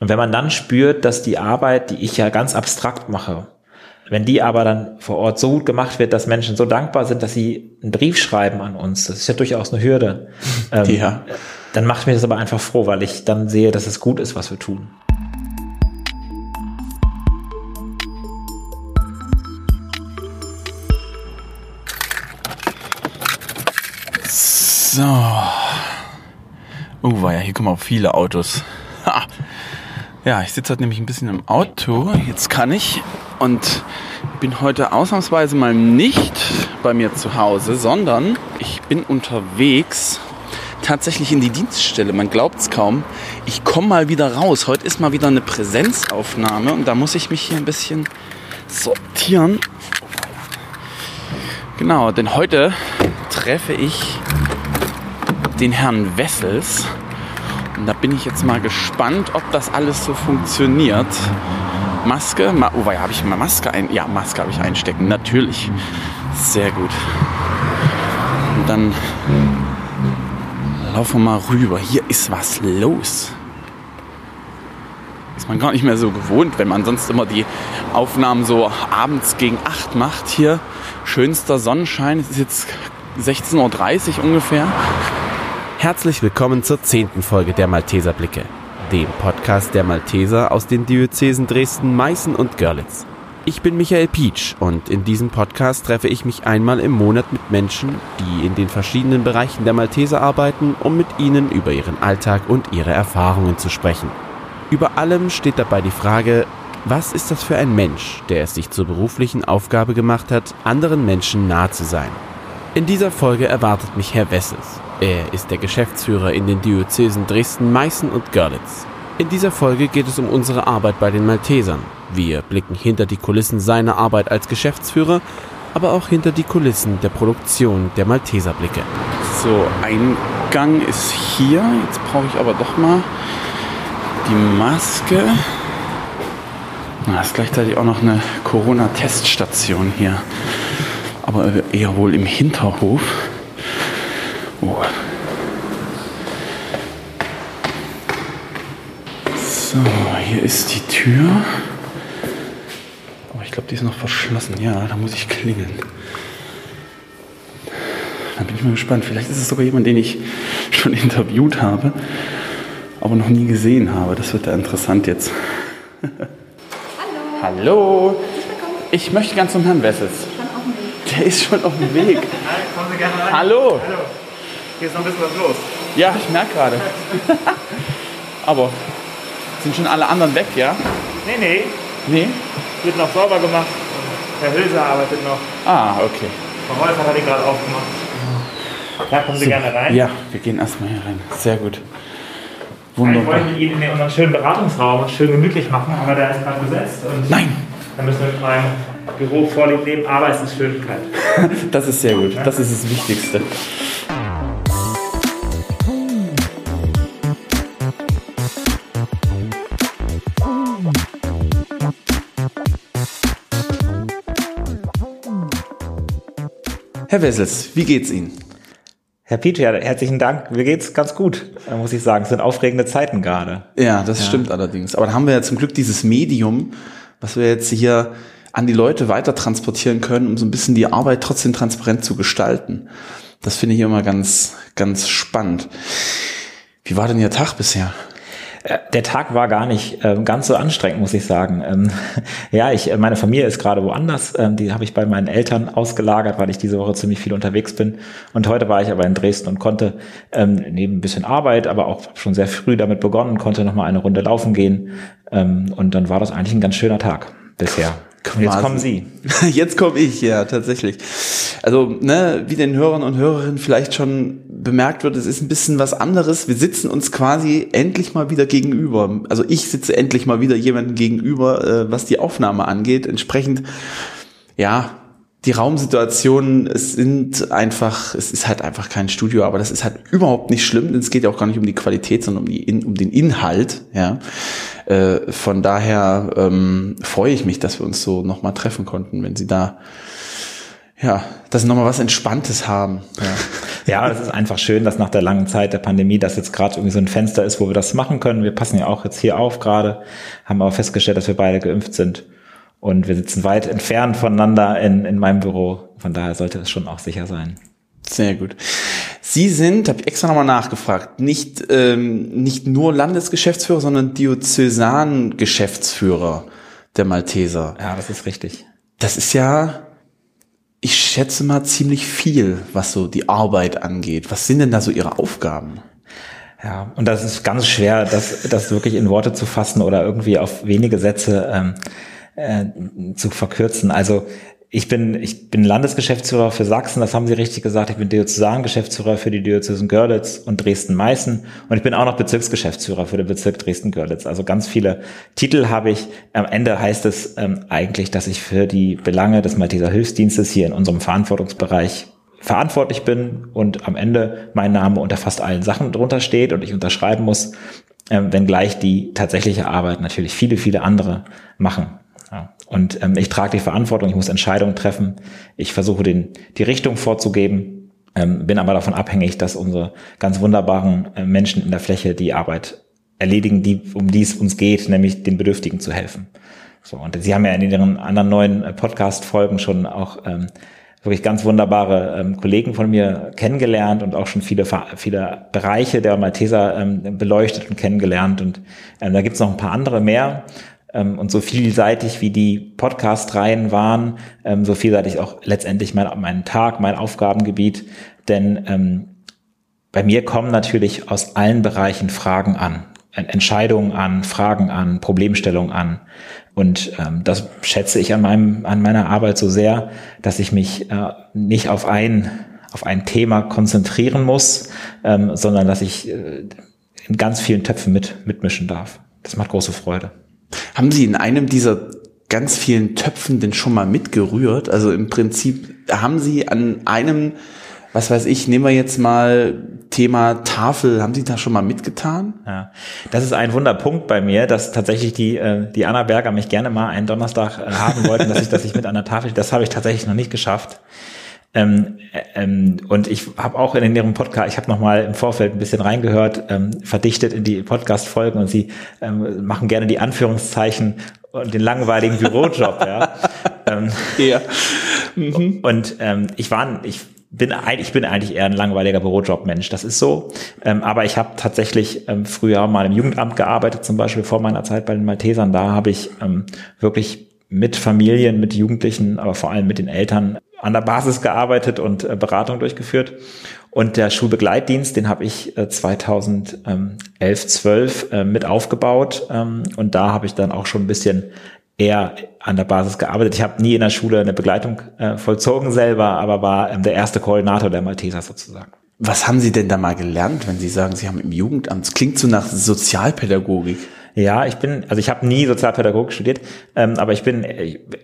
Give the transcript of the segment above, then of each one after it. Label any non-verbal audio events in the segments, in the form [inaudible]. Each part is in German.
Und wenn man dann spürt, dass die Arbeit, die ich ja ganz abstrakt mache, wenn die aber dann vor Ort so gut gemacht wird, dass Menschen so dankbar sind, dass sie einen Brief schreiben an uns, das ist ja durchaus eine Hürde, [laughs] ähm, ja. dann macht mich das aber einfach froh, weil ich dann sehe, dass es gut ist, was wir tun. So. Oh, war ja, hier kommen auch viele Autos. Ha. Ja, ich sitze heute nämlich ein bisschen im Auto. Jetzt kann ich und bin heute ausnahmsweise mal nicht bei mir zu Hause, sondern ich bin unterwegs tatsächlich in die Dienststelle. Man glaubt es kaum. Ich komme mal wieder raus. Heute ist mal wieder eine Präsenzaufnahme und da muss ich mich hier ein bisschen sortieren. Genau, denn heute treffe ich den Herrn Wessels. Und da bin ich jetzt mal gespannt, ob das alles so funktioniert. Maske, Ma oh, habe ich mal Maske ein? Ja, Maske habe ich einstecken, natürlich. Sehr gut. Und dann laufen wir mal rüber. Hier ist was los. Ist man gar nicht mehr so gewohnt, wenn man sonst immer die Aufnahmen so abends gegen 8 macht. Hier schönster Sonnenschein. Es ist jetzt 16.30 Uhr ungefähr. Herzlich willkommen zur zehnten Folge der Malteser Blicke, dem Podcast der Malteser aus den Diözesen Dresden, Meißen und Görlitz. Ich bin Michael Pietsch und in diesem Podcast treffe ich mich einmal im Monat mit Menschen, die in den verschiedenen Bereichen der Malteser arbeiten, um mit ihnen über ihren Alltag und ihre Erfahrungen zu sprechen. Über allem steht dabei die Frage, was ist das für ein Mensch, der es sich zur beruflichen Aufgabe gemacht hat, anderen Menschen nahe zu sein? In dieser Folge erwartet mich Herr Wessels, er ist der Geschäftsführer in den Diözesen Dresden, Meißen und Görlitz. In dieser Folge geht es um unsere Arbeit bei den Maltesern. Wir blicken hinter die Kulissen seiner Arbeit als Geschäftsführer, aber auch hinter die Kulissen der Produktion der Malteserblicke. So, Eingang ist hier. Jetzt brauche ich aber doch mal die Maske. Da ist gleichzeitig auch noch eine Corona-Teststation hier. Aber eher wohl im Hinterhof. Oh. So, hier ist die Tür. Aber ich glaube, die ist noch verschlossen. Ja, da muss ich klingeln. Da bin ich mal gespannt. Vielleicht ist es sogar jemand, den ich schon interviewt habe, aber noch nie gesehen habe. Das wird ja interessant jetzt. Hallo. Hallo. Ich möchte ganz zum Herrn Wessels. Der ist schon auf dem Weg. Hi, kommen Sie gerne rein. Hallo. Hallo. Hier ist noch ein bisschen was los. Ja, ich merke gerade. [laughs] Aber sind schon alle anderen weg, ja? Nee, nee. Nee? Wird noch sauber gemacht. Herr Hülse arbeitet noch. Ah, okay. Frau Häufer hat ihn gerade aufgemacht. Ja, kommen Sie So. gerne rein. Ja, wir gehen erstmal hier rein. Sehr gut. Wunderbar. wollte mit Ihnen in unseren schönen Beratungsraum schön gemütlich machen, aber der ist gerade besetzt. Und Nein, Da müssen wir mit meinem Büro Vorlieb nehmen, aber es ist Schönheit. [laughs] das ist sehr gut. Das ist das Wichtigste. Herr Wessels, wie geht's Ihnen? Herr ja, herzlichen Dank. Mir geht's ganz gut, äh, muss ich sagen. Es sind aufregende Zeiten gerade. Ja, das stimmt allerdings. Aber da haben wir ja zum Glück dieses Medium, was wir jetzt hier an die Leute weiter transportieren können, um so ein bisschen die Arbeit trotzdem transparent zu gestalten. Das finde ich immer ganz, ganz spannend. Wie war denn Ihr Tag bisher? Äh, Der Tag war gar nicht ähm, ganz so anstrengend, muss ich sagen. Ähm, [laughs] ja, ich, äh, meine Familie ist gerade woanders. Ähm, die habe ich bei meinen Eltern ausgelagert, weil ich diese Woche ziemlich viel unterwegs bin. Und heute war ich aber in Dresden und konnte ähm, neben ein bisschen Arbeit, aber auch schon sehr früh damit begonnen, konnte noch mal eine Runde laufen gehen. Ähm, und dann war das eigentlich ein ganz schöner Tag bisher. Und jetzt Quasi. kommen Sie. [laughs] Jetzt komme ich, ja, tatsächlich. Also, ne, wie den Hörern und Hörerinnen vielleicht schon bemerkt wird, es ist ein bisschen was anderes. Wir sitzen uns quasi endlich mal wieder gegenüber. Also ich sitze endlich mal wieder jemandem gegenüber, äh, was die Aufnahme angeht. Entsprechend, ja, die Raumsituationen, es sind einfach, es ist halt einfach kein Studio, aber das ist halt überhaupt nicht schlimm, denn es geht ja auch gar nicht um die Qualität, sondern um, die, um den Inhalt, ja. Äh, von daher ähm, freue ich mich, dass wir uns so nochmal treffen konnten, wenn Sie da ja, dass Sie nochmal was Entspanntes haben. Ja. Ja, [laughs] es ist einfach schön, dass nach der langen Zeit der Pandemie, dass jetzt gerade irgendwie so ein Fenster ist, wo wir das machen können. Wir passen ja auch jetzt hier auf gerade, haben aber festgestellt, dass wir beide geimpft sind. Und wir sitzen weit entfernt voneinander in, in meinem Büro. Von daher sollte es schon auch sicher sein. Sehr gut. Sie sind, habe ich extra nochmal nachgefragt, nicht, ähm, nicht nur Landesgeschäftsführer, sondern Diözesan-Geschäftsführer der Malteser. Ja, das ist richtig. Das ist ja, ich schätze mal, ziemlich viel, was so die Arbeit angeht. Was sind denn da so Ihre Aufgaben? Ja, und das ist ganz schwer, das, das wirklich in Worte zu fassen oder irgendwie auf wenige Sätze ähm, äh, zu verkürzen. Also ich bin, ich bin Landesgeschäftsführer für Sachsen, das haben Sie richtig gesagt. Ich bin Diözesangeschäftsführer für die Diözesen Görlitz und Dresden-Meißen. Und ich bin auch noch Bezirksgeschäftsführer für den Bezirk Dresden-Görlitz. Also ganz viele Titel habe ich. Am Ende heißt es ähm, eigentlich, dass ich für die Belange des Malteser Hilfsdienstes hier in unserem Verantwortungsbereich verantwortlich bin und am Ende mein Name unter fast allen Sachen drunter steht und ich unterschreiben muss, ähm, wenngleich die tatsächliche Arbeit natürlich viele, viele andere machen. Und ähm, ich trage die Verantwortung, ich muss Entscheidungen treffen, ich versuche den, die Richtung vorzugeben, ähm, bin aber davon abhängig, dass unsere ganz wunderbaren äh, Menschen in der Fläche die Arbeit erledigen, die, um die es uns geht, nämlich den Bedürftigen zu helfen. So, und Sie haben ja in Ihren anderen neuen äh, Podcast-Folgen schon auch ähm, wirklich ganz wunderbare ähm, Kollegen von mir kennengelernt und auch schon viele, viele Bereiche der Malteser ähm, beleuchtet und kennengelernt. Und ähm, da gibt's noch ein paar andere mehr. Ähm, und so vielseitig wie die Podcast-Reihen waren, ähm, so vielseitig auch letztendlich mein, mein Tag, mein Aufgabengebiet. Denn ähm, bei mir kommen natürlich aus allen Bereichen Fragen an. Entscheidungen an, Fragen an, Problemstellungen an. Und ähm, das schätze ich an meinem, an meiner Arbeit so sehr, dass ich mich äh, nicht auf ein, auf ein Thema konzentrieren muss, ähm, sondern dass ich äh, in ganz vielen Töpfen mit, mitmischen darf. Das macht große Freude. Haben Sie in einem dieser ganz vielen Töpfen denn schon mal mitgerührt? Also im Prinzip haben Sie an einem, was weiß ich, nehmen wir jetzt mal Thema Tafel, haben Sie da schon mal mitgetan? Ja, das ist ein Wunderpunkt bei mir, dass tatsächlich die, äh, die Anna Berger mich gerne mal einen Donnerstag äh, haben wollten, dass ich, dass ich mit an der Tafel, das habe ich tatsächlich noch nicht geschafft. Ähm, ähm, und ich habe auch in ihrem Podcast, ich habe noch mal im Vorfeld ein bisschen reingehört, ähm, verdichtet in die Podcast-Folgen und sie ähm, machen gerne die Anführungszeichen und den langweiligen Bürojob. ja. [laughs] Ähm, ja. Mhm. Und ähm, ich war, ich bin ich bin eigentlich eher ein langweiliger Bürojob-Mensch. Das ist so. Ähm, aber ich habe tatsächlich ähm, früher mal im Jugendamt gearbeitet, zum Beispiel vor meiner Zeit bei den Maltesern. Da habe ich ähm, wirklich mit Familien, mit Jugendlichen, aber vor allem mit den Eltern an der Basis gearbeitet und äh, Beratung durchgeführt. Und der Schulbegleitdienst, den habe ich äh, 2011, 12 äh, mit aufgebaut. Ähm, und da habe ich dann auch schon ein bisschen eher an der Basis gearbeitet. Ich habe nie in der Schule eine Begleitung äh, vollzogen selber, aber war ähm, der erste Koordinator der Malteser sozusagen. Was haben Sie denn da mal gelernt, wenn Sie sagen, Sie haben im Jugendamt? Es klingt so nach Sozialpädagogik. Ja, ich bin, also ich habe nie Sozialpädagogik studiert, ähm, aber ich bin,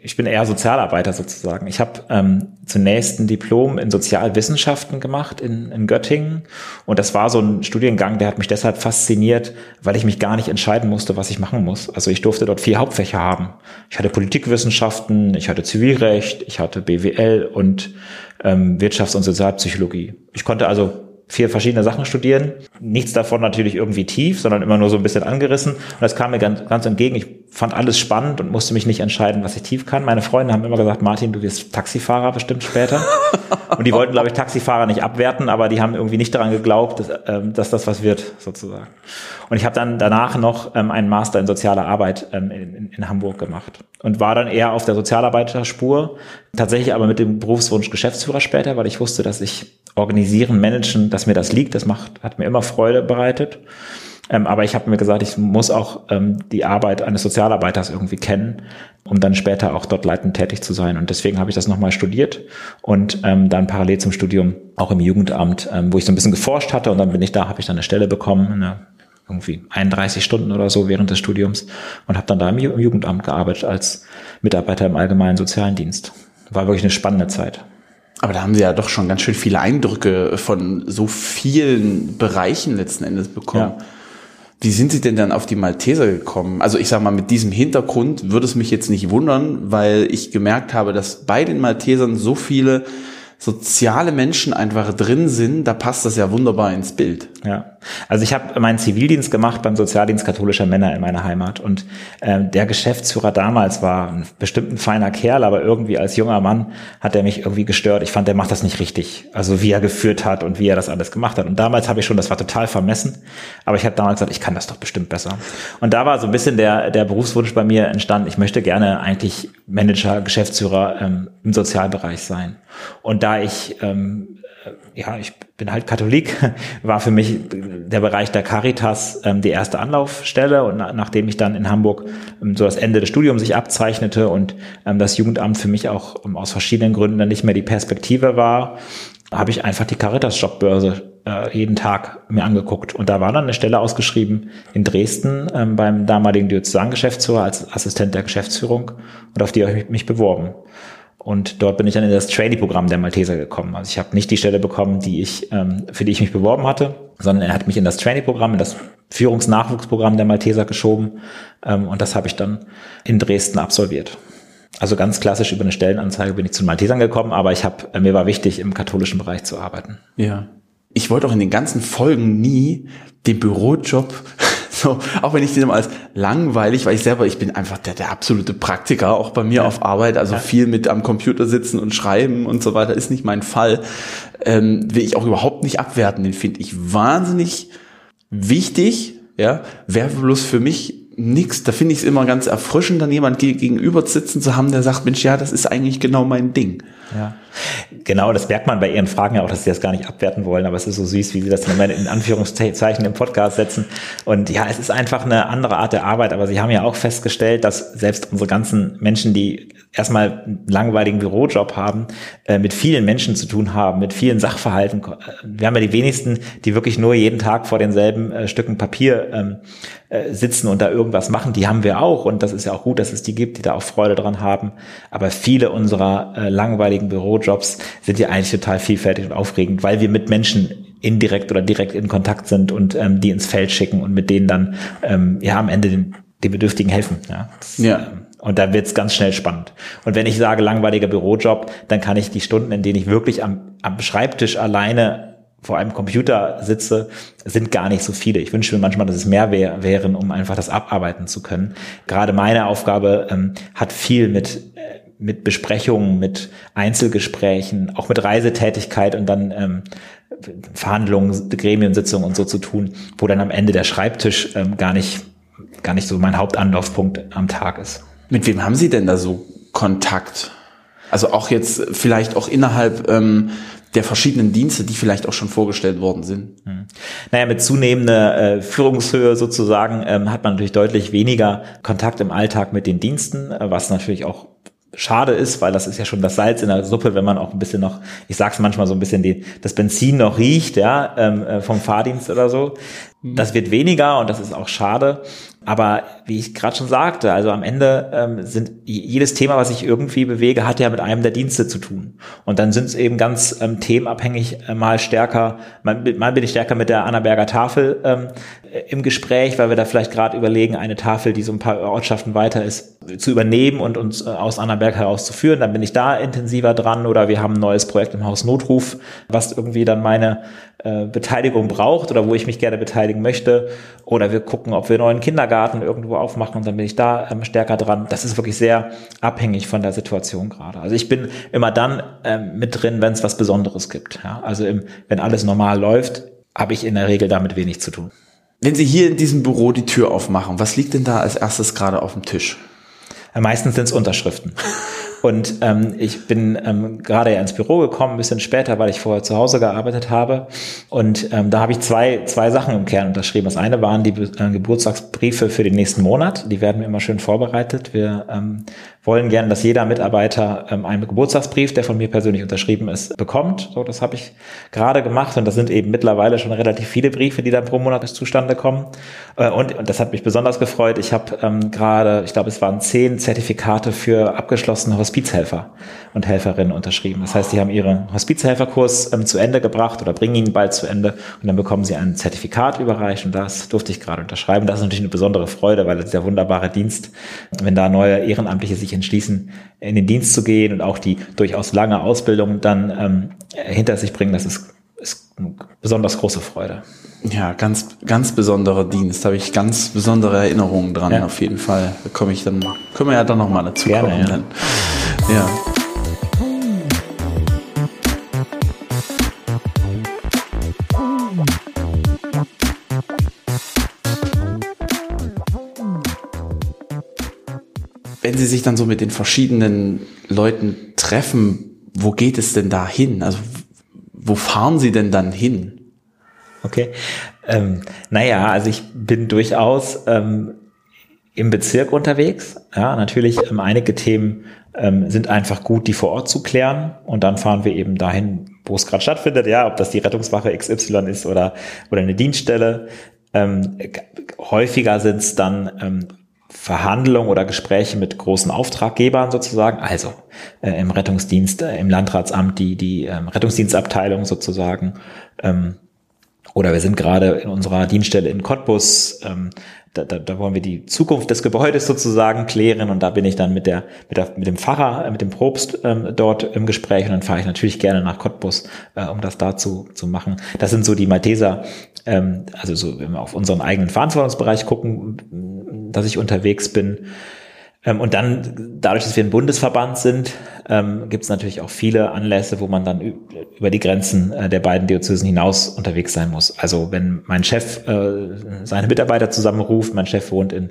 ich bin eher Sozialarbeiter sozusagen. Ich habe ähm, zunächst ein Diplom in Sozialwissenschaften gemacht in, in Göttingen und das war so ein Studiengang, der hat mich deshalb fasziniert, weil ich mich gar nicht entscheiden musste, was ich machen muss. Also ich durfte dort vier Hauptfächer haben. Ich hatte Politikwissenschaften, ich hatte Zivilrecht, ich hatte BWL und ähm, Wirtschafts- und Sozialpsychologie. Ich konnte also vier verschiedene Sachen studieren. Nichts davon natürlich irgendwie tief, sondern immer nur so ein bisschen angerissen. Und das kam mir ganz, ganz entgegen. Ich fand alles spannend und musste mich nicht entscheiden, was ich tief kann. Meine Freunde haben immer gesagt, Martin, du wirst Taxifahrer bestimmt später. [laughs] und die wollten, glaube ich, Taxifahrer nicht abwerten, aber die haben irgendwie nicht daran geglaubt, dass, ähm, dass das was wird, sozusagen. Und ich habe dann danach noch ähm, einen Master in sozialer Arbeit ähm, in, in Hamburg gemacht und war dann eher auf der Sozialarbeiterspur, tatsächlich aber mit dem Berufswunsch Geschäftsführer später, weil ich wusste, dass ich organisieren, managen, dass mir das liegt. Das macht, hat mir immer Freude bereitet. Ähm, aber ich habe mir gesagt, ich muss auch ähm, die Arbeit eines Sozialarbeiters irgendwie kennen, um dann später auch dort leitend tätig zu sein. Und deswegen habe ich das nochmal studiert und ähm, dann parallel zum Studium auch im Jugendamt, ähm, wo ich so ein bisschen geforscht hatte und dann bin ich da, habe ich dann eine Stelle bekommen, eine, irgendwie 31 Stunden oder so während des Studiums und habe dann da im Jugendamt gearbeitet als Mitarbeiter im allgemeinen sozialen Dienst. War wirklich eine spannende Zeit. Aber da haben Sie ja doch schon ganz schön viele Eindrücke von so vielen Bereichen letzten Endes bekommen. Ja. Wie sind Sie denn dann auf die Malteser gekommen? Also ich sage mal, mit diesem Hintergrund würde es mich jetzt nicht wundern, weil ich gemerkt habe, dass bei den Maltesern so viele soziale Menschen einfach drin sind, da passt das ja wunderbar ins Bild. Ja, also ich habe meinen Zivildienst gemacht beim Sozialdienst katholischer Männer in meiner Heimat und ähm, der Geschäftsführer damals war ein bestimmt ein feiner Kerl, aber irgendwie als junger Mann hat er mich irgendwie gestört. Ich fand, der macht das nicht richtig, also wie er geführt hat und wie er das alles gemacht hat. Und damals habe ich schon, das war total vermessen, aber ich habe damals gesagt, ich kann das doch bestimmt besser. Und da war so ein bisschen der der Berufswunsch bei mir entstanden. Ich möchte gerne eigentlich Manager, Geschäftsführer ähm, im Sozialbereich sein. Und da ich ähm, ja, ich bin halt Katholik, [laughs] war für mich der Bereich der Caritas ähm, die erste Anlaufstelle. Und na, nachdem ich dann in Hamburg ähm, so das Ende des Studiums sich abzeichnete und ähm, das Jugendamt für mich auch ähm, aus verschiedenen Gründen dann nicht mehr die Perspektive war, habe ich einfach die Caritas Jobbörse äh, jeden Tag mir angeguckt. Und da war dann eine Stelle ausgeschrieben in Dresden ähm, beim damaligen Diözesangeschäftsführer als Assistent der Geschäftsführung. Und auf die habe ich mich beworben. Und dort bin ich dann in das Trainee-Programm der Malteser gekommen. Also ich habe nicht die Stelle bekommen, die ich, ähm, für die ich mich beworben hatte, sondern er hat mich in das Trainee-Programm, in das Führungsnachwuchsprogramm der Malteser geschoben. Ähm, und das habe ich dann in Dresden absolviert. Also ganz klassisch über eine Stellenanzeige bin ich zu den Maltesern gekommen, aber ich habe, äh, mir war wichtig, im katholischen Bereich zu arbeiten. Ja. Ich wollte auch in den ganzen Folgen nie den Bürojob so, auch wenn ich den immer als langweilig, weil ich selber, ich bin einfach der, der absolute Praktiker, auch bei mir ja. auf Arbeit, also ja. viel mit am Computer sitzen und schreiben und so weiter, ist nicht mein Fall. Ähm, will ich auch überhaupt nicht abwerten, den finde ich wahnsinnig wichtig, ja, wäre bloß für mich nix. Da finde ich es immer ganz erfrischend, dann jemand gegenüber sitzen zu haben, der sagt, Mensch, ja, das ist eigentlich genau mein Ding. Ja. Genau, das merkt man bei Ihren Fragen ja auch, dass Sie das gar nicht abwerten wollen, aber es ist so süß, wie Sie das in Anführungszeichen im Podcast setzen. Und ja, es ist einfach eine andere Art der Arbeit, aber Sie haben ja auch festgestellt, dass selbst unsere ganzen Menschen, die erstmal einen langweiligen Bürojob haben, äh, mit vielen Menschen zu tun haben, mit vielen Sachverhalten. Wir haben ja die wenigsten, die wirklich nur jeden Tag vor denselben äh, Stücken Papier ähm, äh, sitzen und da irgendwas machen. Die haben wir auch und das ist ja auch gut, dass es die gibt, die da auch Freude dran haben. Aber viele unserer äh, langweiligen Bürojobs sind ja eigentlich total vielfältig und aufregend, weil wir mit Menschen indirekt oder direkt in Kontakt sind und ähm, die ins Feld schicken und mit denen dann ähm, ja am Ende den, den Bedürftigen helfen. Ja. Das, ja. Ähm, und da wird's ganz schnell spannend. Und wenn ich sage langweiliger Bürojob, dann kann ich die Stunden, in denen ich wirklich am, am Schreibtisch alleine vor einem Computer sitze, sind gar nicht so viele. Ich wünsche mir manchmal, dass es mehr wär, wären, um einfach das abarbeiten zu können. Gerade meine Aufgabe ähm, hat viel mit äh, mit Besprechungen, mit Einzelgesprächen, auch mit Reisetätigkeit und dann ähm, Verhandlungen, Gremiensitzungen und so zu tun, wo dann am Ende der Schreibtisch ähm, gar nicht gar nicht so mein Hauptanlaufpunkt am Tag ist. Mit wem haben Sie denn da so Kontakt? Also auch jetzt vielleicht auch innerhalb ähm, der verschiedenen Dienste, die vielleicht auch schon vorgestellt worden sind. Hm. Naja, mit zunehmender äh, Führungshöhe sozusagen ähm, hat man natürlich deutlich weniger Kontakt im Alltag mit den Diensten, äh, was natürlich auch schade ist, weil das ist ja schon das Salz in der Suppe, wenn man auch ein bisschen noch, ich sag's manchmal so ein bisschen, die, das Benzin noch riecht, ja, ähm, äh, vom Fahrdienst oder so. Das wird weniger und das ist auch schade. Aber wie ich gerade schon sagte, also am Ende ähm, sind jedes Thema, was ich irgendwie bewege, hat ja mit einem der Dienste zu tun. Und dann sind es eben ganz ähm, themenabhängig äh, mal stärker, mal, mal bin ich stärker mit der Annaberger Tafel ähm, im Gespräch, weil wir da vielleicht gerade überlegen, eine Tafel, die so ein paar Ortschaften weiter ist, zu übernehmen und uns äh, aus Annaberg herauszuführen. Dann bin ich da intensiver dran oder wir haben ein neues Projekt im Haus Notruf, was irgendwie dann meine äh, Beteiligung braucht oder wo ich mich gerne beteiligen möchte. Oder wir gucken, ob wir einen neuen Kindergarten irgendwo aufmachen und dann bin ich da ähm, stärker dran. Das ist wirklich sehr abhängig von der Situation gerade. Also ich bin immer dann ähm, mit drin, wenn es was Besonderes gibt. Ja? Also im, wenn alles normal läuft, habe ich in der Regel damit wenig zu tun. Wenn Sie hier in diesem Büro die Tür aufmachen, was liegt denn da als erstes gerade auf dem Tisch? Meistens sind es Unterschriften. [laughs] Und ähm, ich bin ähm, gerade ja ins Büro gekommen, ein bisschen später, weil ich vorher zu Hause gearbeitet habe. Und ähm, da habe ich zwei, zwei Sachen im Kern unterschrieben. Das eine waren die äh, Geburtstagsbriefe für den nächsten Monat. Die werden immer schön vorbereitet. Wir ähm, wollen gerne, dass jeder Mitarbeiter ähm, einen Geburtstagsbrief, der von mir persönlich unterschrieben ist, bekommt. So, das habe ich gerade gemacht und das sind eben mittlerweile schon relativ viele Briefe, die dann pro Monat zustande kommen. Äh, und, und das hat mich besonders gefreut. Ich habe ähm, gerade, ich glaube, es waren zehn Zertifikate für abgeschlossene Hospiz Hospizhelfer und Helferinnen unterschrieben. Das heißt, sie haben ihren Hospizhelferkurs ähm, zu Ende gebracht oder bringen ihn bald zu Ende und dann bekommen sie ein Zertifikat überreicht und das durfte ich gerade unterschreiben. Das ist natürlich eine besondere Freude, weil ist der wunderbare Dienst, wenn da neue Ehrenamtliche sich entschließen, in den Dienst zu gehen und auch die durchaus lange Ausbildung dann ähm, hinter sich bringen. Das ist, ist eine besonders große Freude. Ja, ganz, ganz besonderer Dienst. Da habe ich ganz besondere Erinnerungen dran, ja. auf jeden Fall. Da komme ich dann, können wir ja dann nochmal dazu Gerne, kommen. Ja. Dann. ja. Wenn Sie sich dann so mit den verschiedenen Leuten treffen, wo geht es denn da hin? Also wo fahren Sie denn dann hin? Okay. Ähm, naja, also ich bin durchaus ähm, im Bezirk unterwegs. Ja, natürlich ähm, einige Themen ähm, sind einfach gut, die vor Ort zu klären. Und dann fahren wir eben dahin, wo es gerade stattfindet. Ja, ob das die Rettungswache XY ist oder, oder eine Dienststelle. Ähm, häufiger sind es dann ähm, Verhandlungen oder Gespräche mit großen Auftraggebern sozusagen, also äh, im Rettungsdienst, äh, im Landratsamt die, die ähm, Rettungsdienstabteilung sozusagen, ähm, oder wir sind gerade in unserer Dienststelle in Cottbus, ähm, da, da, da wollen wir die Zukunft des Gebäudes sozusagen klären und da bin ich dann mit der mit, der, mit dem Pfarrer, äh, mit dem Propst ähm, dort im Gespräch und dann fahre ich natürlich gerne nach Cottbus, äh, um das dazu zu machen. Das sind so die Malteser, ähm, also so wenn wir auf unseren eigenen Verantwortungsbereich gucken, dass ich unterwegs bin. Ähm, und dann, dadurch, dass wir ein Bundesverband sind, ähm, gibt es natürlich auch viele Anlässe, wo man dann über die Grenzen äh, der beiden Diözesen hinaus unterwegs sein muss. Also wenn mein Chef äh, seine Mitarbeiter zusammenruft, mein Chef wohnt in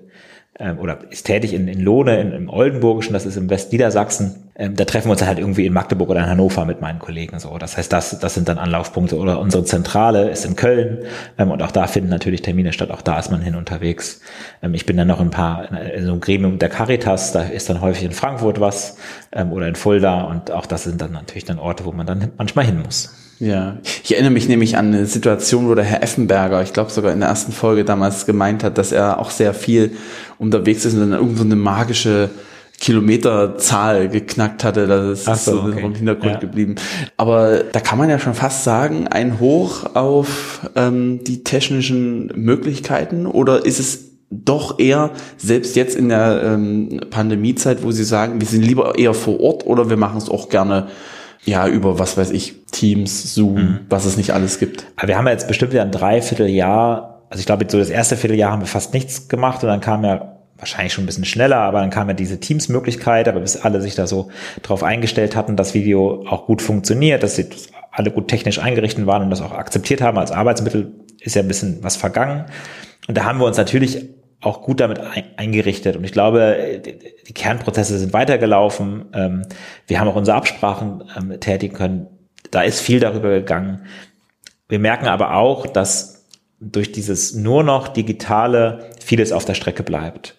ähm, oder ist tätig in, in Lohne, in, im Oldenburgischen, das ist im Westniedersachsen. Ähm, da treffen wir uns halt irgendwie in Magdeburg oder in Hannover mit meinen Kollegen. So, das heißt, das, das sind dann Anlaufpunkte. Oder unsere Zentrale ist in Köln ähm, und auch da finden natürlich Termine statt. Auch da ist man hin unterwegs. Ähm, ich bin dann noch ein paar in so einem Gremium der Caritas. Da ist dann häufig in Frankfurt was ähm, oder in Fulda und auch das sind dann natürlich dann Orte, wo man dann manchmal hin muss. Ja, ich erinnere mich nämlich an eine Situation, wo der Herr Effenberger, ich glaube sogar in der ersten Folge damals gemeint hat, dass er auch sehr viel unterwegs ist und dann irgendwo eine magische Kilometerzahl geknackt hatte. Das ist Ach so, okay. im Hintergrund ja. geblieben. Aber da kann man ja schon fast sagen, ein Hoch auf ähm, die technischen Möglichkeiten oder ist es doch eher, selbst jetzt in der ähm, Pandemiezeit, wo Sie sagen, wir sind lieber eher vor Ort oder wir machen es auch gerne ja, über was weiß ich, Teams, Zoom, mhm. was es nicht alles gibt. Aber wir haben ja jetzt bestimmt ja ein Dreivierteljahr, also ich glaube, so das erste Vierteljahr haben wir fast nichts gemacht und dann kam ja wahrscheinlich schon ein bisschen schneller, aber dann kam ja diese Teams-Möglichkeit, aber bis alle sich da so drauf eingestellt hatten, dass Video auch gut funktioniert, dass sie alle gut technisch eingerichtet waren und das auch akzeptiert haben als Arbeitsmittel, ist ja ein bisschen was vergangen. Und da haben wir uns natürlich auch gut damit eingerichtet. Und ich glaube, die Kernprozesse sind weitergelaufen. Ähm, wir haben auch unsere Absprachen ähm, tätigen können. Da ist viel darüber gegangen. Wir merken aber auch, dass durch dieses nur noch digitale vieles auf der Strecke bleibt.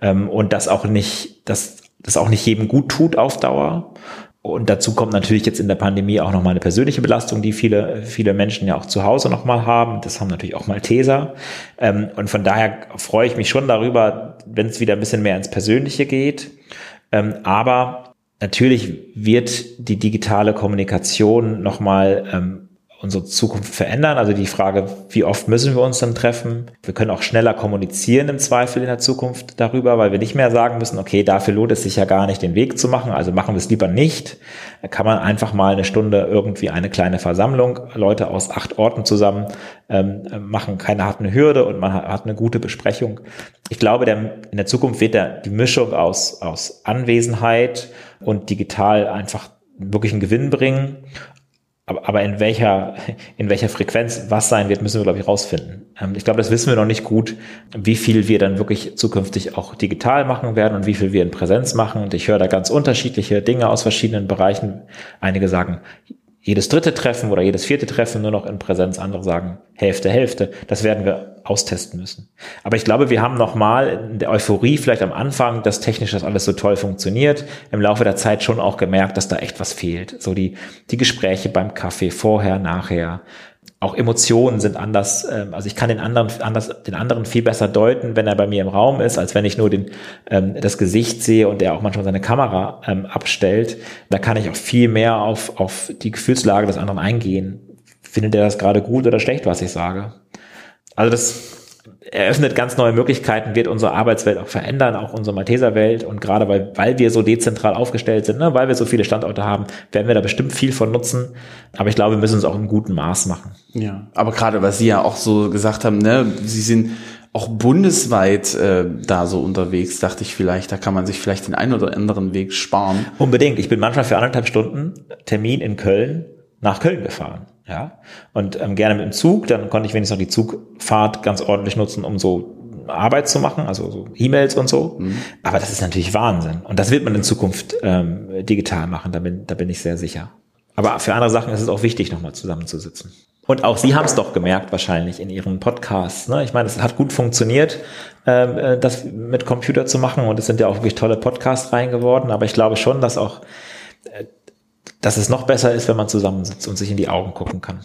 Ähm, und das auch nicht, dass das auch nicht jedem gut tut auf Dauer. Und dazu kommt natürlich jetzt in der Pandemie auch nochmal eine persönliche Belastung, die viele, viele Menschen ja auch zu Hause nochmal haben. Das haben natürlich auch Malteser. Ähm, und von daher freue ich mich schon darüber, wenn es wieder ein bisschen mehr ins Persönliche geht. Ähm, aber natürlich wird die digitale Kommunikation nochmal ähm, unsere Zukunft verändern. Also die Frage, wie oft müssen wir uns dann treffen? Wir können auch schneller kommunizieren im Zweifel in der Zukunft darüber, weil wir nicht mehr sagen müssen, okay, dafür lohnt es sich ja gar nicht, den Weg zu machen, also machen wir es lieber nicht. Da kann man einfach mal eine Stunde irgendwie eine kleine Versammlung, Leute aus acht Orten zusammen ähm, machen, keine hat eine Hürde und man hat eine gute Besprechung. Ich glaube, der, in der Zukunft wird der, die Mischung aus, aus Anwesenheit und digital einfach wirklich einen Gewinn bringen. Aber, aber in welcher, in welcher Frequenz was sein wird, müssen wir, glaube ich, rausfinden. Ähm, ich glaube, das wissen wir noch nicht gut, wie viel wir dann wirklich zukünftig auch digital machen werden und wie viel wir in Präsenz machen. Und ich höre da ganz unterschiedliche Dinge aus verschiedenen Bereichen. Einige sagen, jedes dritte Treffen oder jedes vierte Treffen nur noch in Präsenz. Andere sagen Hälfte, Hälfte. Das werden wir austesten müssen. Aber ich glaube, wir haben nochmal in der Euphorie vielleicht am Anfang, dass technisch das alles so toll funktioniert, im Laufe der Zeit schon auch gemerkt, dass da echt was fehlt. So die, die Gespräche beim Kaffee, vorher, nachher, auch Emotionen sind anders, ähm, also ich kann den anderen anders, den anderen viel besser deuten, wenn er bei mir im Raum ist, als wenn ich nur den, ähm, das Gesicht sehe und er auch manchmal seine Kamera ähm, abstellt. Da kann ich auch viel mehr auf, auf die Gefühlslage des anderen eingehen. Findet er das gerade gut oder schlecht, was ich sage? Also das eröffnet ganz neue Möglichkeiten, wird unsere Arbeitswelt auch verändern, auch unsere Malteserwelt. Und gerade weil, weil wir so dezentral aufgestellt sind, ne, weil wir so viele Standorte haben, werden wir da bestimmt viel von nutzen. Aber ich glaube, wir müssen es auch im guten Maß machen. Ja, aber gerade weil Sie ja auch so gesagt haben, ne, Sie sind auch bundesweit äh, da so unterwegs, dachte ich vielleicht, da kann man sich vielleicht den einen oder anderen Weg sparen. Unbedingt. Ich bin manchmal für anderthalb Stunden Termin in Köln nach Köln gefahren. Ja, und ähm, gerne mit dem Zug, dann konnte ich wenigstens noch die Zugfahrt ganz ordentlich nutzen, um so Arbeit zu machen, also so E-Mails und so. Mhm. Aber das ist natürlich Wahnsinn. Und das wird man in Zukunft ähm, digital machen, da bin, da bin ich sehr sicher. Aber für andere Sachen ist es auch wichtig, nochmal zusammenzusitzen. Und auch Sie haben es doch gemerkt wahrscheinlich in Ihren Podcasts. Ne? Ich meine, es hat gut funktioniert, ähm, äh, das mit Computer zu machen und es sind ja auch wirklich tolle Podcasts rein geworden. Aber ich glaube schon, dass auch äh, dass es noch besser ist, wenn man zusammensitzt und sich in die Augen gucken kann.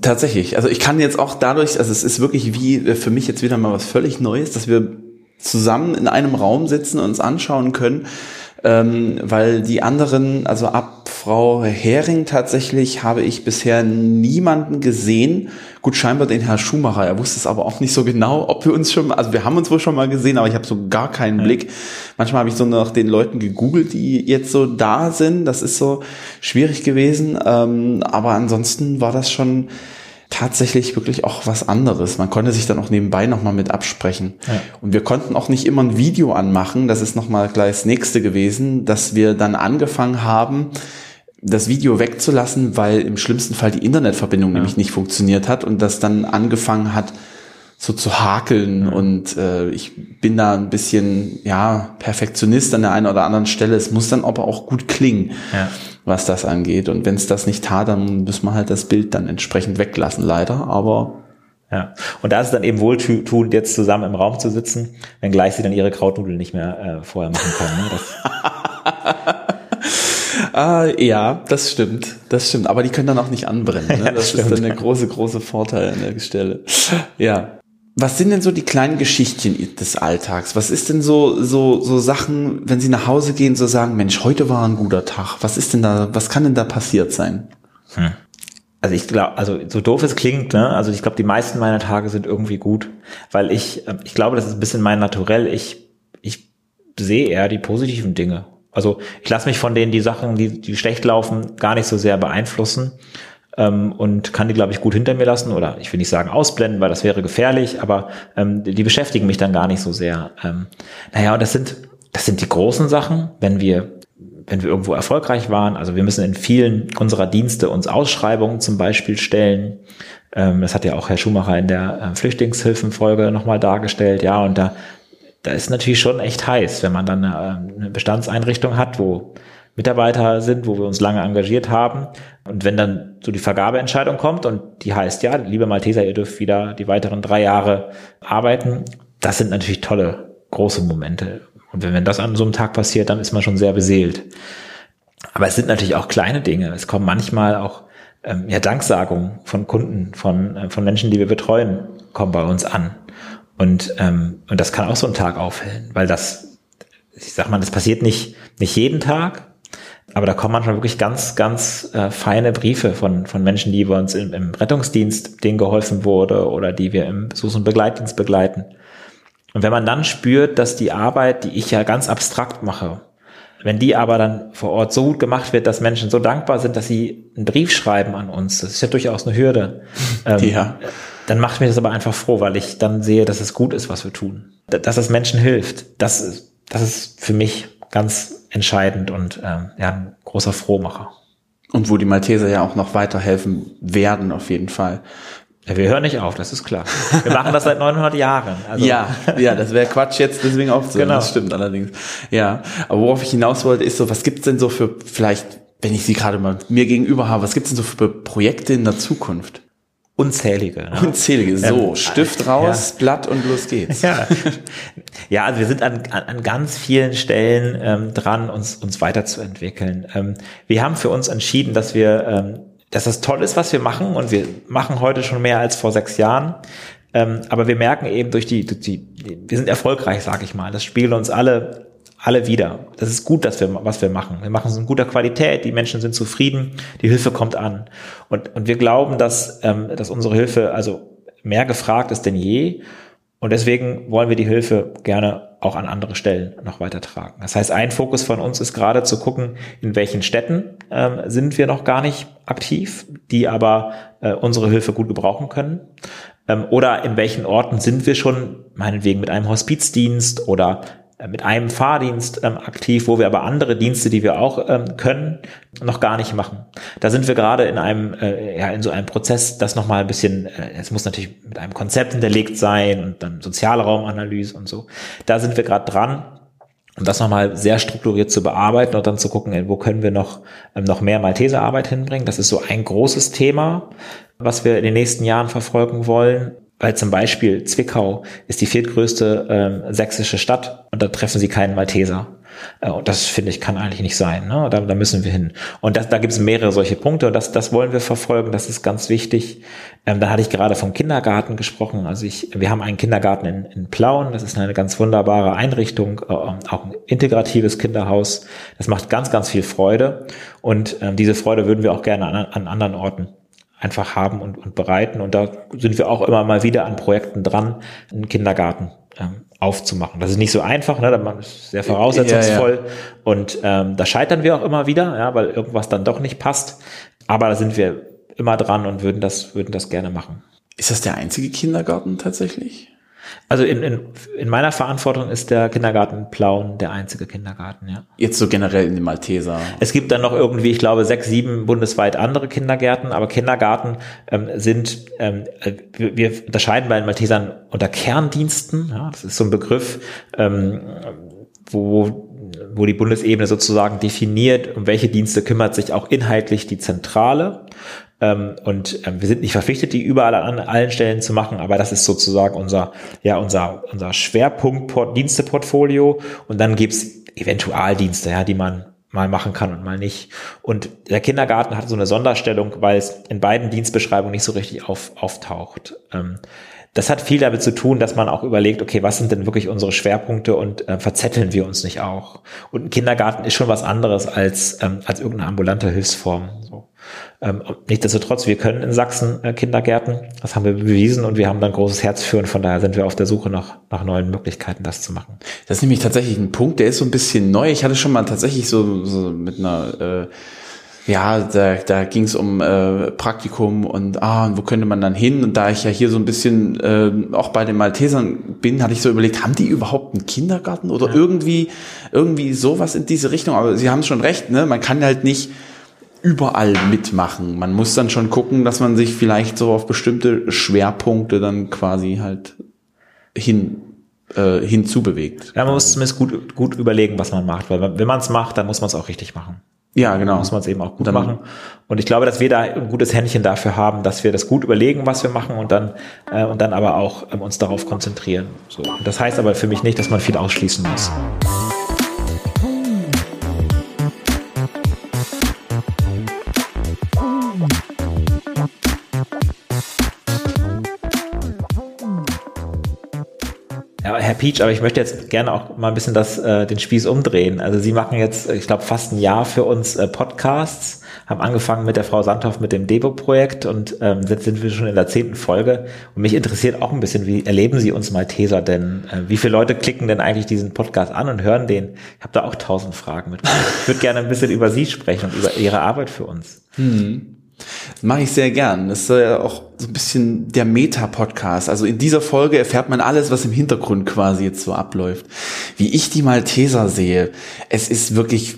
Tatsächlich. Also ich kann jetzt auch dadurch, also es ist wirklich wie äh, für mich jetzt wieder mal was völlig Neues, dass wir zusammen in einem Raum sitzen und uns anschauen können, ähm, weil die anderen, also ab Frau Hering tatsächlich habe ich bisher niemanden gesehen. Gut, scheinbar den Herr Schumacher. Er wusste es aber auch nicht so genau, ob wir uns schon, also wir haben uns wohl schon mal gesehen, aber ich habe so gar keinen ja. Blick. Manchmal habe ich so nach den Leuten gegoogelt, die jetzt so da sind. Das ist so schwierig gewesen. Ähm, aber ansonsten war das schon tatsächlich wirklich auch was anderes. Man konnte sich dann auch nebenbei nochmal mit absprechen. Ja. Und wir konnten auch nicht immer ein Video anmachen. Das ist nochmal gleich das nächste gewesen, dass wir dann angefangen haben, das Video wegzulassen, weil im schlimmsten Fall die Internetverbindung ja. nämlich nicht funktioniert hat und das dann angefangen hat, so zu hakeln. Und äh, ich bin da ein bisschen, ja, Perfektionist an der einen oder anderen Stelle. Es muss dann aber auch gut klingen. Ja was das angeht. Und wenn es das nicht tat, dann muss man halt das Bild dann entsprechend weglassen, leider. Aber ja, und da ist es dann eben wohltuend, jetzt zusammen im Raum zu sitzen, wenngleich sie dann ihre Krautnudeln nicht mehr äh, vorher machen können. Ne? Ah, [laughs] ja, das stimmt, das stimmt. Aber die können dann auch nicht anbrennen. Ne? [laughs] Das, ja, das ist dann der große, große Vorteil an der Stelle. Ja. Was sind denn so die kleinen Geschichtchen des Alltags? Was ist denn so, so, so Sachen, wenn Sie nach Hause gehen, so sagen, Mensch, heute war ein guter Tag. Was ist denn da, was kann denn da passiert sein? Hm. Also ich glaube, also so doof es klingt, ne? also ich glaube, die meisten meiner Tage sind irgendwie gut, weil ich, ähm, ich glaube, das ist ein bisschen mein Naturell. Ich, ich sehe eher die positiven Dinge. Also ich lasse mich von denen die Sachen, die, die schlecht laufen, gar nicht so sehr beeinflussen ähm, und kann die, glaube ich, gut hinter mir lassen oder ich will nicht sagen ausblenden, weil das wäre gefährlich, aber ähm, die beschäftigen mich dann gar nicht so sehr. Ähm, naja, und das sind, das sind die großen Sachen, wenn wir wenn wir irgendwo erfolgreich waren, also wir müssen in vielen unserer Dienste uns Ausschreibungen zum Beispiel stellen. Ähm, das hat ja auch Herr Schumacher in der äh, Flüchtlingshilfenfolge nochmal dargestellt. Ja, und da, da ist natürlich schon echt heiß, wenn man dann eine, eine Bestandseinrichtung hat, wo Mitarbeiter sind, wo wir uns lange engagiert haben. Und wenn dann so die Vergabeentscheidung kommt und die heißt, ja, liebe Malteser, ihr dürft wieder die weiteren drei Jahre arbeiten, das sind natürlich tolle, große Momente. Und wenn, wenn das an so einem Tag passiert, dann ist man schon sehr beseelt. Aber es sind natürlich auch kleine Dinge. Es kommen manchmal auch ähm, ja, Danksagungen von Kunden, von, äh, von Menschen, die wir betreuen, kommen bei uns an. Und, ähm, und das kann auch so einen Tag aufhellen, weil das, ich sag mal, das passiert nicht, nicht jeden Tag, aber da kommen manchmal wirklich ganz, ganz äh, feine Briefe von, von Menschen, die bei uns im, im Rettungsdienst, denen geholfen wurde oder die wir im Besuchs- und Begleitdienst begleiten. Und wenn man dann spürt, dass die Arbeit, die ich ja ganz abstrakt mache, wenn die aber dann vor Ort so gut gemacht wird, dass Menschen so dankbar sind, dass sie einen Brief schreiben an uns, das ist ja durchaus eine Hürde. [laughs] Ähm, ja. Dann macht mich das aber einfach froh, weil ich dann sehe, dass es gut ist, was wir tun. Dass es Menschen hilft. Das ist, das ist für mich ganz entscheidend und ähm, ja, ein großer Frohmacher. Und wo die Malteser ja auch noch weiterhelfen werden, auf jeden Fall. Ja, wir hören nicht auf, das ist klar. Wir machen das seit 900 Jahren. Also. Ja, ja, das wäre Quatsch jetzt deswegen aufzuhören. Genau. Das stimmt allerdings. Ja, aber worauf ich hinaus wollte, ist so, was gibt's denn so für vielleicht, wenn ich sie gerade mal mir gegenüber habe, was gibt's denn so für Projekte in der Zukunft? Unzählige. Ne? Unzählige, so, ähm, Stift raus, ja. Blatt und los geht's. Ja, ja also wir sind an, an, an ganz vielen Stellen ähm, dran, uns, uns weiterzuentwickeln. Ähm, wir haben für uns entschieden, dass wir ähm, dass das toll ist, was wir machen und wir machen heute schon mehr als vor sechs Jahren. Ähm, aber wir merken eben durch die, durch die, wir sind erfolgreich, sag ich mal. Das spielen uns alle, alle wieder. Das ist gut, dass wir, was wir machen. Wir machen es in guter Qualität, die Menschen sind zufrieden, die Hilfe kommt an. Und, und wir glauben, dass, ähm, dass unsere Hilfe also mehr gefragt ist denn je. Und deswegen wollen wir die Hilfe gerne auch an andere Stellen noch weiter tragen. Das heißt, ein Fokus von uns ist gerade zu gucken, in welchen Städten ähm, sind wir noch gar nicht aktiv, die aber äh, unsere Hilfe gut gebrauchen können. Ähm, oder in welchen Orten sind wir schon, meinetwegen mit einem Hospizdienst oder mit einem Fahrdienst ähm, aktiv, wo wir aber andere Dienste, die wir auch ähm, können, noch gar nicht machen. Da sind wir gerade in einem, äh, ja, in so einem Prozess, das nochmal ein bisschen, äh, es muss natürlich mit einem Konzept hinterlegt sein und dann Sozialraumanalyse und so. Da sind wir gerade dran, um das nochmal sehr strukturiert zu bearbeiten und dann zu gucken, wo können wir noch, ähm, noch mehr Malteserarbeit hinbringen. Das ist so ein großes Thema, was wir in den nächsten Jahren verfolgen wollen. Weil zum Beispiel Zwickau ist die viertgrößte ähm, sächsische Stadt und da treffen sie keinen Malteser. Äh, und das finde ich kann eigentlich nicht sein. Ne? Da, da müssen wir hin. Und das, da gibt es mehrere solche Punkte und das, das wollen wir verfolgen. Das ist ganz wichtig. Ähm, da hatte ich gerade vom Kindergarten gesprochen. Also ich, wir haben einen Kindergarten in, in Plauen. Das ist eine ganz wunderbare Einrichtung, äh, auch ein integratives Kinderhaus. Das macht ganz, ganz viel Freude. Und ähm, diese Freude würden wir auch gerne an, an anderen Orten einfach haben und, und bereiten. Und da sind wir auch immer mal wieder an Projekten dran, einen Kindergarten ähm, aufzumachen. Das ist nicht so einfach, ne? man ist sehr voraussetzungsvoll ja, ja. und ähm, da scheitern wir auch immer wieder, ja, weil irgendwas dann doch nicht passt. Aber da sind wir immer dran und würden das, würden das gerne machen. Ist das der einzige Kindergarten tatsächlich? Also in, in, in meiner Verantwortung ist der Kindergarten Plauen der einzige Kindergarten, ja. Jetzt so generell in den Malteser. Es gibt dann noch irgendwie, ich glaube, sechs, sieben bundesweit andere Kindergärten, aber Kindergarten ähm, sind, ähm, wir, wir unterscheiden bei den Maltesern unter Kerndiensten, ja, das ist so ein Begriff, ähm, wo wo die Bundesebene sozusagen definiert, um welche Dienste kümmert sich auch inhaltlich die Zentrale. Ähm, und ähm, wir sind nicht verpflichtet, die überall an allen Stellen zu machen, aber das ist sozusagen unser, ja, unser, unser Schwerpunkt Diensteportfolio. Und dann gibt's Eventualdienste, ja, die man mal machen kann und mal nicht. Und der Kindergarten hat so eine Sonderstellung, weil es in beiden Dienstbeschreibungen nicht so richtig auf, auftaucht. Ähm, das hat viel damit zu tun, dass man auch überlegt, okay, was sind denn wirklich unsere Schwerpunkte und äh, verzetteln wir uns nicht auch? Und ein Kindergarten ist schon was anderes als, ähm, als irgendeine ambulante Hilfsform. So. Ähm, nichtsdestotrotz, wir können in Sachsen äh, Kindergärten, das haben wir bewiesen und wir haben dann großes Herz für und von daher sind wir auf der Suche nach, nach neuen Möglichkeiten, das zu machen. Das ist nämlich tatsächlich ein Punkt, der ist so ein bisschen neu. Ich hatte schon mal tatsächlich so, so mit einer äh, ja, da, da ging es um äh, Praktikum und ah, und wo könnte man dann hin? Und da ich ja hier so ein bisschen äh, auch bei den Maltesern bin, hatte ich so überlegt, haben die überhaupt einen Kindergarten oder ja. irgendwie irgendwie sowas in diese Richtung? Aber Sie haben schon recht, ne? Man kann halt nicht überall mitmachen. Man muss dann schon gucken, dass man sich vielleicht so auf bestimmte Schwerpunkte dann quasi halt hin äh, hinzubewegt. Ja, man muss zumindest gut, gut überlegen, was man macht, weil wenn man es macht, dann muss man es auch richtig machen. Ja, genau. Muss man es eben auch gut dann, machen. Und ich glaube, dass wir da ein gutes Händchen dafür haben, dass wir das gut überlegen, was wir machen und dann äh, und dann aber auch ähm, uns darauf konzentrieren. So. Und das heißt aber für mich nicht, dass man viel ausschließen muss. Peach, aber ich möchte jetzt gerne auch mal ein bisschen das, äh, den Spieß umdrehen. Also Sie machen jetzt, ich glaube, fast ein Jahr für uns äh, Podcasts, haben angefangen mit der Frau Sandhoff mit dem Debo-Projekt und ähm, jetzt sind wir schon in der zehnten Folge. Und mich interessiert auch ein bisschen, wie erleben Sie uns Malteser denn? Äh, wie viele Leute klicken denn eigentlich diesen Podcast an und hören den? Ich habe da auch tausend Fragen mit. Ich würde gerne ein bisschen über Sie sprechen und über Ihre Arbeit für uns. Hm. Mache ich sehr gern. Das ist ja auch so ein bisschen der Meta-Podcast. Also in dieser Folge erfährt man alles, was im Hintergrund quasi jetzt so abläuft. Wie ich die Malteser sehe, es ist wirklich,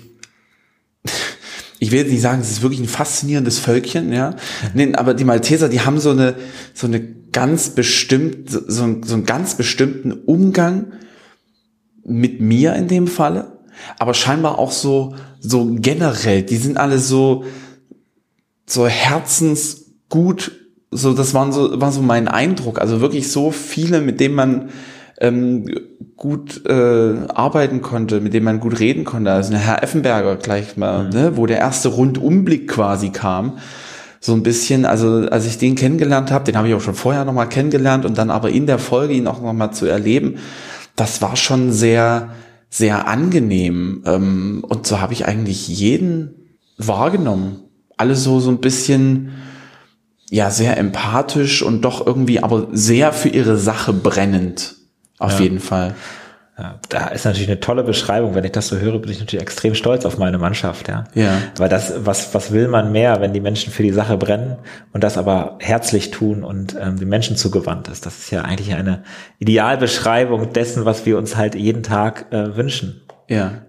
[laughs] ich will nicht sagen, es ist wirklich ein faszinierendes Völkchen, ja. Nee, aber die Malteser, die haben so eine, so eine ganz bestimmt, so, so einen ganz bestimmten Umgang mit mir in dem Falle. Aber scheinbar auch so, so generell. Die sind alle so, so herzensgut, so das waren so, war so mein Eindruck. Also wirklich so viele, mit denen man ähm, gut äh, arbeiten konnte, mit denen man gut reden konnte. Also Herr Effenberger gleich mal, mhm. ne, wo der erste Rundumblick quasi kam, so ein bisschen, also als ich den kennengelernt habe, den habe ich auch schon vorher nochmal kennengelernt und dann aber in der Folge ihn auch nochmal zu erleben, das war schon sehr, sehr angenehm. Ähm, und so habe ich eigentlich jeden wahrgenommen. Alle so, so ein bisschen, ja, sehr empathisch und doch irgendwie aber sehr für ihre Sache brennend. Auf Ja. jeden Fall. Ja, da ist natürlich eine tolle Beschreibung. Wenn ich das so höre, bin ich natürlich extrem stolz auf meine Mannschaft, ja. Ja. Weil das, was, was will man mehr, wenn die Menschen für die Sache brennen und das aber herzlich tun und ähm, den Menschen zugewandt ist? Das ist ja eigentlich eine Idealbeschreibung dessen, was wir uns halt jeden Tag äh, wünschen. Ja.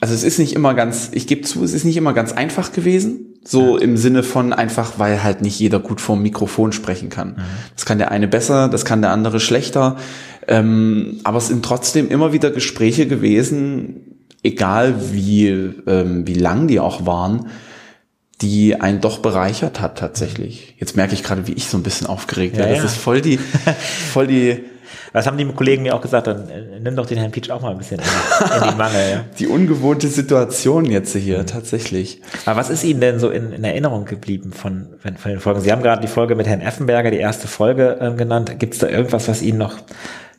Also es ist nicht immer ganz, ich gebe zu, es ist nicht immer ganz einfach gewesen. So im Sinne von einfach, weil halt nicht jeder gut vor dem Mikrofon sprechen kann. Das kann der eine besser, das kann der andere schlechter. Ähm, aber es sind trotzdem immer wieder Gespräche gewesen, egal wie, ähm, wie lang die auch waren, die einen doch bereichert hat tatsächlich. Jetzt merke ich gerade, wie ich so ein bisschen aufgeregt Ja, werde. Das ja. ist voll die, [laughs] voll die, Das haben die Kollegen mir auch gesagt, dann äh, nimm doch den Herrn Peach auch mal ein bisschen in, in die Mangel. Ja. [laughs] die ungewohnte Situation jetzt hier, tatsächlich. Aber was ist Ihnen denn so in, in Erinnerung geblieben von, von den Folgen? Sie haben gerade die Folge mit Herrn Effenberger, die erste Folge ähm, genannt. Gibt es da irgendwas, was Ihnen noch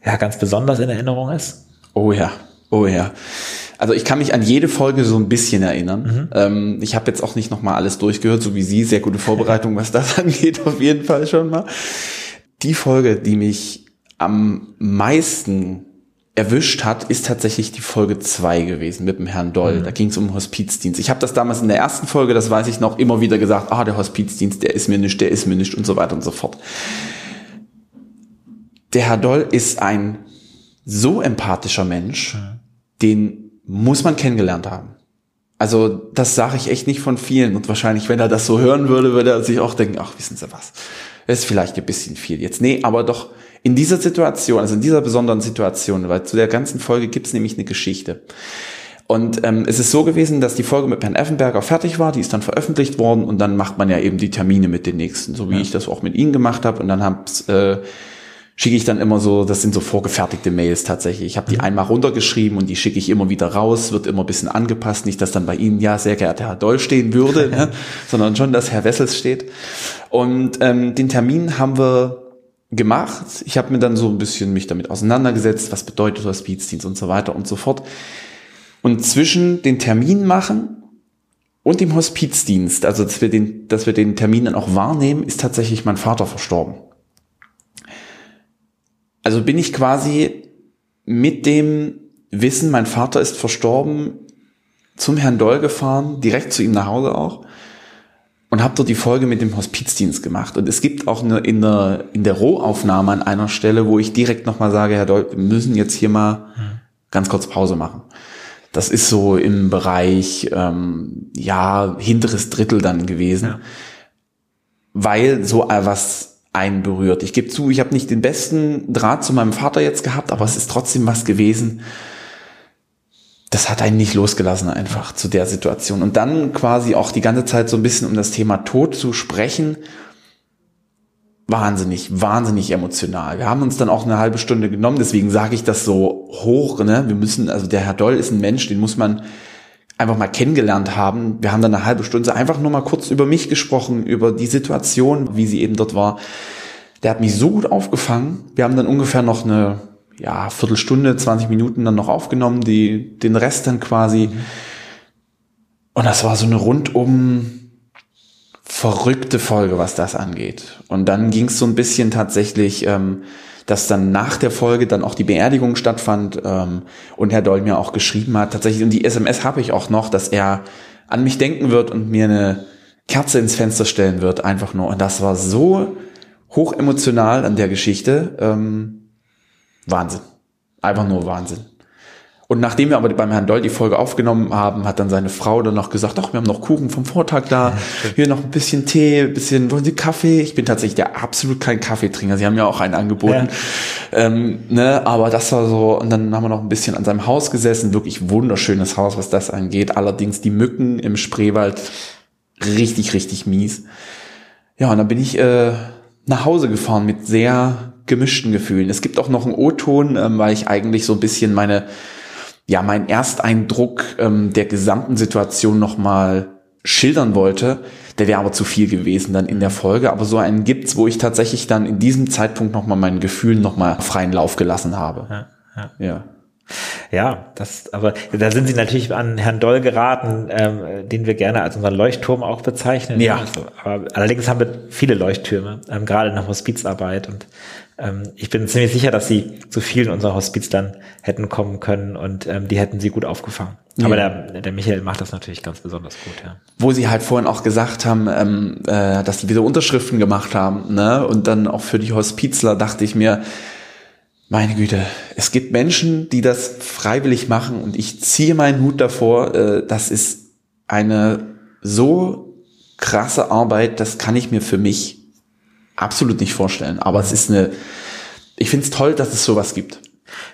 ja, ganz besonders in Erinnerung ist? Oh ja, oh ja. Also ich kann mich an jede Folge so ein bisschen erinnern. Ähm, ich habe jetzt auch nicht nochmal alles durchgehört, so wie Sie. Sehr gute Vorbereitung, was das [laughs] angeht, auf jeden Fall schon mal. Die Folge, die mich am meisten erwischt hat, ist tatsächlich die Folge zwei gewesen mit dem Herrn Doll. Da ging es um Hospizdienst. Ich habe das damals in der ersten Folge, das weiß ich noch, immer wieder gesagt, ah, der Hospizdienst, der ist mir nicht, der ist mir nicht und so weiter und so fort. Der Herr Doll ist ein so empathischer Mensch, den muss man kennengelernt haben. Also das sage ich echt nicht von vielen und wahrscheinlich, wenn er das so hören würde, würde er sich auch denken, ach, wissen Sie was, das ist vielleicht ein bisschen viel jetzt. Nee, aber doch in dieser Situation, also in dieser besonderen Situation, weil zu der ganzen Folge gibt's nämlich eine Geschichte. Und ähm, es ist so gewesen, dass die Folge mit Herrn Effenberger fertig war, die ist dann veröffentlicht worden und dann macht man ja eben die Termine mit den nächsten, so wie ich das auch mit Ihnen gemacht habe. Und dann hab's, äh, schicke ich dann immer so, das sind so vorgefertigte Mails tatsächlich. Ich habe die einmal runtergeschrieben und die schicke ich immer wieder raus, wird immer ein bisschen angepasst, nicht, dass dann bei Ihnen ja sehr geehrter Herr Doll stehen würde, [laughs] ne? sondern schon, dass Herr Wessels steht. Und ähm, den Termin haben wir gemacht. Ich habe mir dann so ein bisschen mich damit auseinandergesetzt, was bedeutet Hospizdienst und so weiter und so fort. Und zwischen den Termin machen und dem Hospizdienst, also dass wir den, dass wir den Termin dann auch wahrnehmen, ist tatsächlich mein Vater verstorben. Also bin ich quasi mit dem Wissen, mein Vater ist verstorben, zum Herrn Doll gefahren, direkt zu ihm nach Hause auch und habe dort die Folge mit dem Hospizdienst gemacht. Und es gibt auch eine, in, der, in der Rohaufnahme an einer Stelle, wo ich direkt nochmal sage, Herr Doll, wir müssen jetzt hier mal ganz kurz Pause machen. Das ist so im Bereich, ähm, ja, hinteres Drittel dann gewesen, Ja. weil so äh, was einen berührt. Ich gebe zu, ich habe nicht den besten Draht zu meinem Vater jetzt gehabt, aber es ist trotzdem was gewesen. Das hat einen nicht losgelassen einfach zu der Situation. Und dann quasi auch die ganze Zeit so ein bisschen um das Thema Tod zu sprechen, wahnsinnig, wahnsinnig emotional. Wir haben uns dann auch eine halbe Stunde genommen, deswegen sage ich das so hoch. Ne? Wir müssen, also der Herr Doll ist ein Mensch, den muss man einfach mal kennengelernt haben. Wir haben dann eine halbe Stunde einfach nur mal kurz über mich gesprochen, über die Situation, wie sie eben dort war. Der hat mich so gut aufgefangen. Wir haben dann ungefähr noch eine ja, Viertelstunde, 20 Minuten dann noch aufgenommen, die, den Rest dann quasi. Und das war so eine rundum verrückte Folge, was das angeht. Und dann ging es so ein bisschen tatsächlich, ähm, dass dann nach der Folge dann auch die Beerdigung stattfand ähm, und Herr Doll mir auch geschrieben hat, tatsächlich, und die SMS habe ich auch noch, dass er an mich denken wird und mir eine Kerze ins Fenster stellen wird, einfach nur. Und das war so hoch emotional an der Geschichte. Ähm, Wahnsinn. Einfach nur Wahnsinn. Und nachdem wir aber beim Herrn Doll die Folge aufgenommen haben, hat dann seine Frau dann noch gesagt, ach, wir haben noch Kuchen vom Vortag da, hier noch ein bisschen Tee, ein bisschen, wollen Sie Kaffee? Ich bin tatsächlich der absolut kein Kaffeetrinker. Sie haben ja auch einen angeboten. Ähm, ne, aber das war so, und dann haben wir noch ein bisschen an seinem Haus gesessen, wirklich wunderschönes Haus, was das angeht. Allerdings die Mücken im Spreewald richtig, richtig mies. Ja, und dann bin ich äh, nach Hause gefahren mit sehr gemischten Gefühlen. Es gibt auch noch einen O-Ton, ähm, weil ich eigentlich so ein bisschen meine, ja, meinen Ersteindruck ähm, der gesamten Situation nochmal schildern wollte. Der wäre aber zu viel gewesen dann in der Folge. Aber so einen gibt's, wo ich tatsächlich dann in diesem Zeitpunkt nochmal meinen Gefühlen nochmal freien Lauf gelassen habe. Ja, ja. ja. Ja, das, aber da sind Sie natürlich an Herrn Doll geraten, ähm, den wir gerne als unseren Leuchtturm auch bezeichnen. Ja. Also, aber allerdings haben wir viele Leuchttürme, ähm, gerade in der Hospizarbeit und ähm, ich bin ziemlich sicher, dass Sie zu vielen unserer Hospiz dann hätten kommen können und ähm, die hätten Sie gut aufgefangen. Aber Ja. der, der Michael macht das natürlich ganz besonders gut, ja. Wo sie halt vorhin auch gesagt haben, ähm, äh, dass die wieder Unterschriften gemacht haben, ne? Und dann auch für die Hospizler dachte ich mir, meine Güte, es gibt Menschen, die das freiwillig machen und ich ziehe meinen Hut davor. Äh, das ist eine so krasse Arbeit, das kann ich mir für mich absolut nicht vorstellen. Aber es ist eine, ich finde es toll, dass es sowas gibt.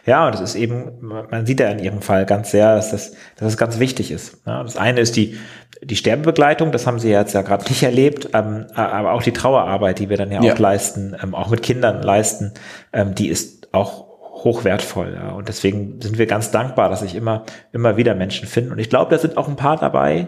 Ja, und es ist eben, man sieht ja in ihrem Fall ganz sehr, dass das, dass das ganz wichtig ist. Das eine ist die, die Sterbebegleitung, das haben sie jetzt ja gerade nicht erlebt, ähm, aber auch die Trauerarbeit, die wir dann ja, Ja. auch leisten, ähm, auch mit Kindern leisten, ähm, die ist auch hochwertvoll. Ja. Und deswegen sind wir ganz dankbar, dass sich immer, immer wieder Menschen finden. Und ich glaube, da sind auch ein paar dabei,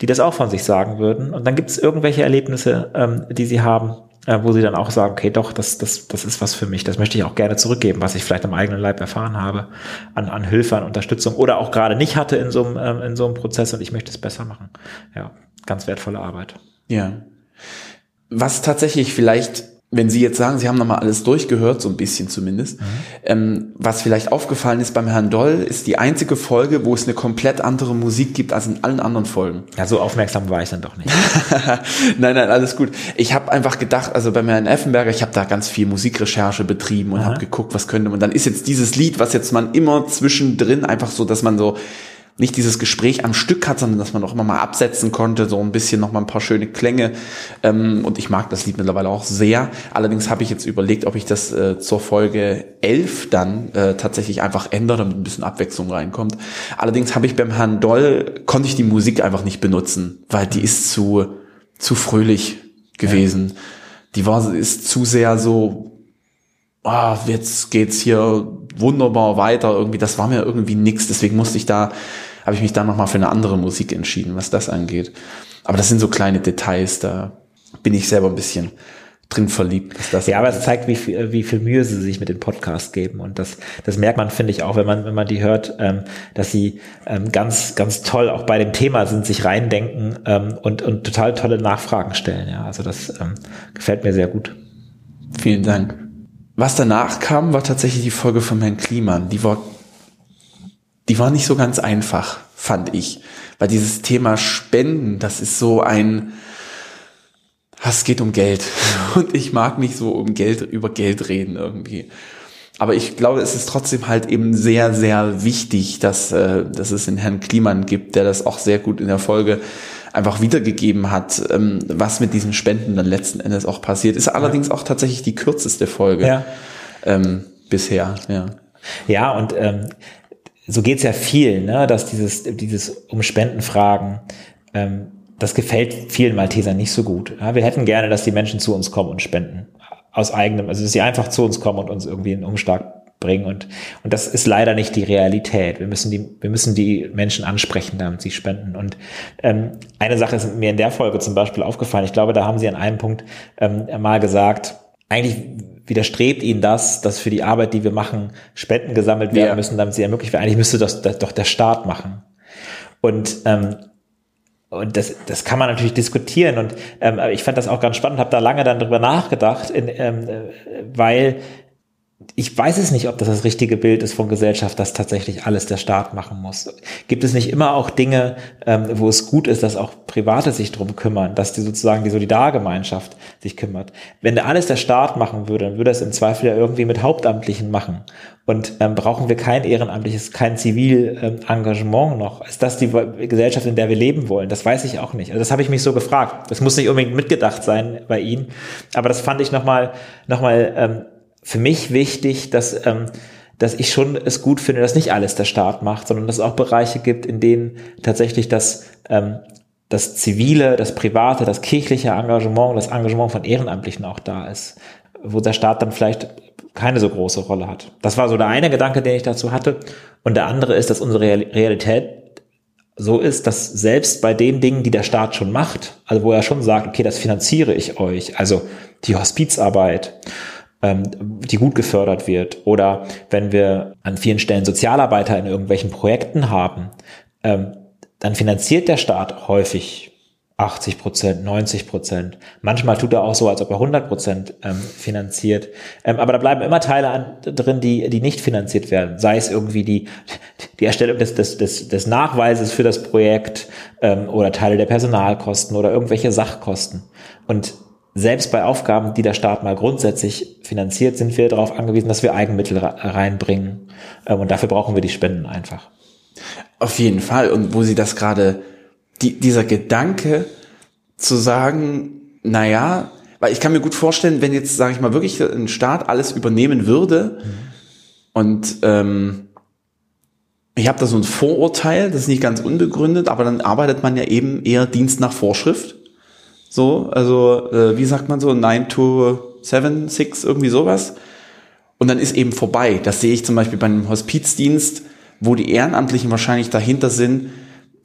die das auch von sich sagen würden. Und dann gibt es irgendwelche Erlebnisse, ähm, die sie haben, äh, wo sie dann auch sagen, okay, doch, das, das, das ist was für mich. Das möchte ich auch gerne zurückgeben, was ich vielleicht am eigenen Leib erfahren habe, an, an Hilfe, an Unterstützung oder auch gerade nicht hatte in so einem, ähm, in so einem Prozess und ich möchte es besser machen. Ja, ganz wertvolle Arbeit. Ja. Was tatsächlich vielleicht, wenn Sie jetzt sagen, Sie haben nochmal alles durchgehört, so ein bisschen zumindest, ähm, was vielleicht aufgefallen ist beim Herrn Doll, ist die einzige Folge, wo es eine komplett andere Musik gibt als in allen anderen Folgen. Ja, so aufmerksam war ich dann doch nicht. [laughs] nein, nein, alles gut. Ich habe einfach gedacht, also beim Herrn Effenberger, ich habe da ganz viel Musikrecherche betrieben und habe geguckt, was könnte man. Dann ist jetzt dieses Lied, was jetzt man immer zwischendrin einfach so, dass man so nicht dieses Gespräch am Stück hat, sondern dass man auch immer mal absetzen konnte, so ein bisschen noch mal ein paar schöne Klänge. Ähm, und ich mag das Lied mittlerweile auch sehr. Allerdings habe ich jetzt überlegt, ob ich das äh, zur Folge 11 dann äh, tatsächlich einfach ändere, damit ein bisschen Abwechslung reinkommt. Allerdings habe ich beim Herrn Doll, konnte ich die Musik einfach nicht benutzen, weil die ist zu, zu fröhlich gewesen. Die war, ist zu sehr so, ah, jetzt geht's hier wunderbar weiter irgendwie. Das war mir irgendwie nix. Deswegen musste ich da, habe ich mich da nochmal für eine andere Musik entschieden, was das angeht. Aber das sind so kleine Details, da bin ich selber ein bisschen drin verliebt. Was das Ja, aber es zeigt, wie viel, wie viel Mühe sie sich mit dem Podcast geben. Und das, das merkt man, finde ich, auch, wenn man, wenn man die hört, ähm, dass sie ähm, ganz, ganz toll auch bei dem Thema sind, sich reindenken ähm, und, und total tolle Nachfragen stellen. Ja, also das ähm, gefällt mir sehr gut. Vielen Dank. Was danach kam, war tatsächlich die Folge von Herrn Kliman. Die war, die war nicht so ganz einfach, fand ich. Weil dieses Thema Spenden, das ist so ein, es geht um Geld. [laughs] Und ich mag nicht so um Geld, über Geld reden irgendwie. Aber ich glaube, es ist trotzdem halt eben sehr, sehr wichtig, dass, äh, dass es einen Herrn Kliman gibt, der das auch sehr gut in der Folge einfach wiedergegeben hat, ähm, was mit diesen Spenden dann letzten Endes auch passiert. Ist allerdings auch tatsächlich die kürzeste Folge Ja. ähm, bisher. Ja. Ja, und ähm, so geht's ja viel, ne, dass dieses, dieses um Spenden fragen, ähm, das gefällt vielen Maltesern nicht so gut. Ja, wir hätten gerne, dass die Menschen zu uns kommen und spenden. Aus eigenem, also dass sie einfach zu uns kommen und uns irgendwie einen Umschlag bringen. Und, und das ist leider nicht die Realität. Wir müssen die, wir müssen die Menschen ansprechen, damit sie spenden. Und ähm, eine Sache ist mir in der Folge zum Beispiel aufgefallen. Ich glaube, da haben sie an einem Punkt ähm, mal gesagt, eigentlich widerstrebt ihnen das, dass für die Arbeit, die wir machen, Spenden gesammelt werden Ja. müssen, damit sie ermöglicht werden. Eigentlich müsste das, das doch der Staat machen. Und ähm, und das, das kann man natürlich diskutieren. Und ähm, aber ich fand das auch ganz spannend, habe da lange dann drüber nachgedacht, in, ähm, äh, weil ich weiß es nicht, ob das das richtige Bild ist von Gesellschaft, dass tatsächlich alles der Staat machen muss. Gibt es nicht immer auch Dinge, ähm, wo es gut ist, dass auch Private sich drum kümmern, dass die sozusagen die Solidargemeinschaft sich kümmert? Wenn da alles der Staat machen würde, dann würde es im Zweifel ja irgendwie mit Hauptamtlichen machen. Und ähm, brauchen wir kein ehrenamtliches, kein Zivil-Engagement noch? Ist das die Gesellschaft, in der wir leben wollen? Das weiß ich auch nicht. Also das habe ich mich so gefragt. Das muss nicht unbedingt mitgedacht sein bei Ihnen, aber das fand ich nochmal noch mal, ähm, für mich wichtig, dass, ähm, dass ich schon es gut finde, dass nicht alles der Staat macht, sondern dass es auch Bereiche gibt, in denen tatsächlich das, ähm, das zivile, das private, das kirchliche Engagement, das Engagement von Ehrenamtlichen auch da ist, wo der Staat dann vielleicht keine so große Rolle hat. Das war so der eine Gedanke, den ich dazu hatte. Und der andere ist, dass unsere Real- Realität so ist, dass selbst bei den Dingen, die der Staat schon macht, also wo er schon sagt, okay, das finanziere ich euch, also die Hospizarbeit, die gut gefördert wird, oder wenn wir an vielen Stellen Sozialarbeiter in irgendwelchen Projekten haben, ähm, dann finanziert der Staat häufig 80 Prozent, 90 Prozent. Manchmal tut er auch so, als ob er 100 Prozent ähm, finanziert. Ähm, aber da bleiben immer Teile an, drin, die, die nicht finanziert werden. Sei es irgendwie die, die Erstellung des, des, des, des Nachweises für das Projekt ähm, oder Teile der Personalkosten oder irgendwelche Sachkosten. Und selbst bei Aufgaben, die der Staat mal grundsätzlich finanziert, sind wir darauf angewiesen, dass wir Eigenmittel reinbringen. Ähm, und dafür brauchen wir die Spenden einfach. Auf jeden Fall. Und wo Sie das gerade die, dieser Gedanke zu sagen, na ja, weil ich kann mir gut vorstellen, wenn jetzt, sage ich mal, wirklich ein Staat alles übernehmen würde mhm. und ähm, ich habe da so ein Vorurteil, das ist nicht ganz unbegründet, aber dann arbeitet man ja eben eher Dienst nach Vorschrift. So, also äh, wie sagt man so, 9 to 7, 6, irgendwie sowas. Und dann ist eben vorbei. Das sehe ich zum Beispiel beim Hospizdienst, wo die Ehrenamtlichen wahrscheinlich dahinter sind,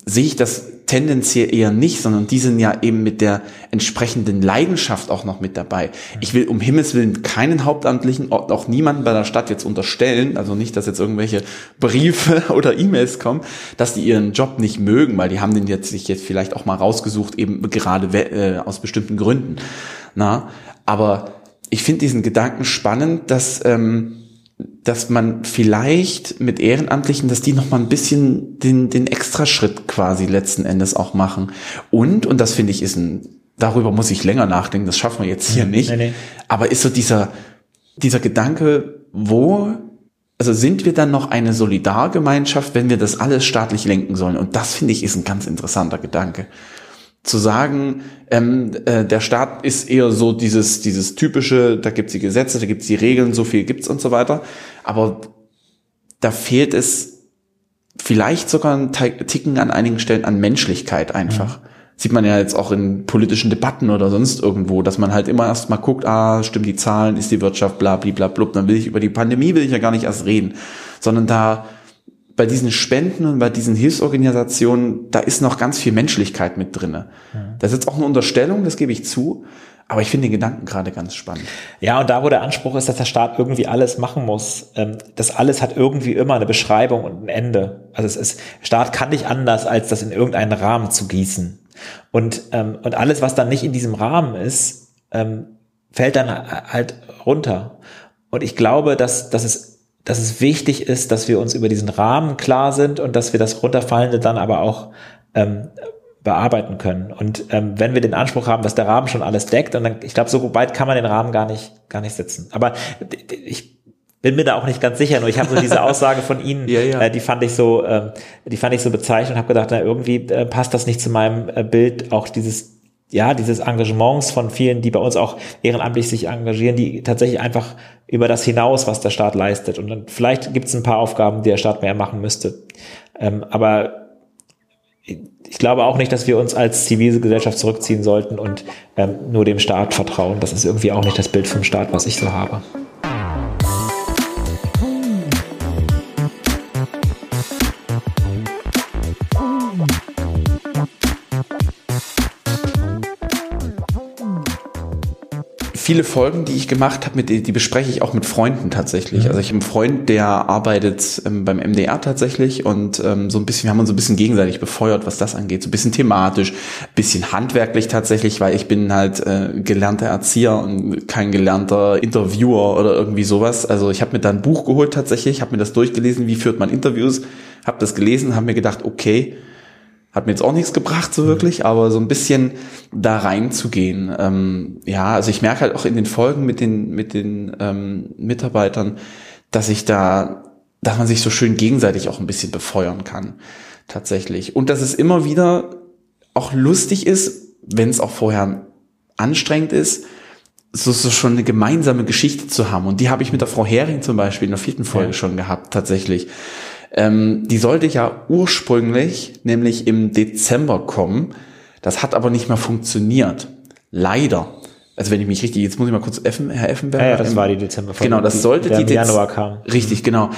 sehe ich das tendenziell eher nicht, sondern die sind ja eben mit der entsprechenden Leidenschaft auch noch mit dabei. Ich will um Himmels Willen keinen Hauptamtlichen, auch niemanden bei der Stadt jetzt unterstellen, also nicht, dass jetzt irgendwelche Briefe [laughs] oder E-Mails kommen, dass die ihren Job nicht mögen, weil die haben den jetzt sich jetzt vielleicht auch mal rausgesucht, eben gerade äh, aus bestimmten Gründen. Na, aber ich finde diesen Gedanken spannend, dass ähm, dass man vielleicht mit Ehrenamtlichen, dass die noch mal ein bisschen den, den Extraschritt quasi letzten Endes auch machen. Und, und das finde ich ist ein, darüber muss ich länger nachdenken, das schaffen wir jetzt hier nicht. Nee, nee. Aber ist so dieser, dieser Gedanke, wo, also sind wir dann noch eine Solidargemeinschaft, wenn wir das alles staatlich lenken sollen? Und das finde ich ist ein ganz interessanter Gedanke zu sagen, ähm, äh, der Staat ist eher so dieses, dieses typische, da gibt's die Gesetze, da gibt's die Regeln, so viel gibt's und so weiter. Aber da fehlt es vielleicht sogar ein Ticken an einigen Stellen an Menschlichkeit einfach. Mhm. Sieht man ja jetzt auch in politischen Debatten oder sonst irgendwo, dass man halt immer erst mal guckt, ah, stimmt die Zahlen, ist die Wirtschaft, bla, bla, bla, blub, dann will ich über die Pandemie will ich ja gar nicht erst reden, sondern da bei diesen Spenden und bei diesen Hilfsorganisationen, da ist noch ganz viel Menschlichkeit mit drinne. Mhm. Das ist jetzt auch eine Unterstellung, das gebe ich zu. Aber ich finde den Gedanken gerade ganz spannend. Ja, und da, wo der Anspruch ist, dass der Staat irgendwie alles machen muss, ähm, das alles hat irgendwie immer eine Beschreibung und ein Ende. Also es ist, Staat kann nicht anders, als das in irgendeinen Rahmen zu gießen. Und, ähm, und alles, was dann nicht in diesem Rahmen ist, ähm, fällt dann halt runter. Und ich glaube, dass, dass es dass es wichtig ist, dass wir uns über diesen Rahmen klar sind und dass wir das Runterfallende dann aber auch ähm, bearbeiten können. Und ähm, wenn wir den Anspruch haben, dass der Rahmen schon alles deckt, und dann, ich glaube, so weit kann man den Rahmen gar nicht, gar nicht setzen. Aber ich bin mir da auch nicht ganz sicher, nur ich habe so diese [laughs] Aussage von Ihnen, ja, ja. Äh, die fand ich so, äh, die fand ich so bezeichnend und habe gedacht, na, irgendwie äh, passt das nicht zu meinem äh, Bild, auch dieses ja, dieses Engagements von vielen, die bei uns auch ehrenamtlich sich engagieren, die tatsächlich einfach über das hinaus, was der Staat leistet. Und dann vielleicht gibt es ein paar Aufgaben, die der Staat mehr machen müsste. Ähm, aber ich glaube auch nicht, dass wir uns als Zivilgesellschaft zurückziehen sollten und ähm, nur dem Staat vertrauen. Das ist irgendwie auch nicht das Bild vom Staat, was ich so habe. Viele Folgen, die ich gemacht habe, die, die bespreche ich auch mit Freunden tatsächlich. Mhm. Also ich habe einen Freund, der arbeitet ähm, beim MDR tatsächlich und ähm, so ein bisschen, wir haben uns so ein bisschen gegenseitig befeuert, was das angeht. So ein bisschen thematisch, bisschen handwerklich tatsächlich, weil ich bin halt äh, gelernter Erzieher und kein gelernter Interviewer oder irgendwie sowas. Also ich habe mir da ein Buch geholt tatsächlich, habe mir das durchgelesen, wie führt man Interviews, habe das gelesen, habe mir gedacht, okay, hat mir jetzt auch nichts gebracht, so wirklich, aber so ein bisschen da reinzugehen. Ähm, ja, also ich merke halt auch in den Folgen mit den, mit den ähm, Mitarbeitern, dass ich da, dass man sich so schön gegenseitig auch ein bisschen befeuern kann. Tatsächlich. Und dass es immer wieder auch lustig ist, wenn es auch vorher anstrengend ist, so, so schon eine gemeinsame Geschichte zu haben. Und die habe ich mit der Frau Hering zum Beispiel in der vierten Folge ja. schon gehabt, tatsächlich. Ähm, die sollte ja ursprünglich nämlich im Dezember kommen. Das hat aber nicht mehr funktioniert. Leider. also wenn ich mich richtig, jetzt muss ich mal kurz Effen, Herr Effenberg. Ja, ja, das war die Dezemberfolge. Genau, das sollte die, die, Januar kam. Richtig, genau.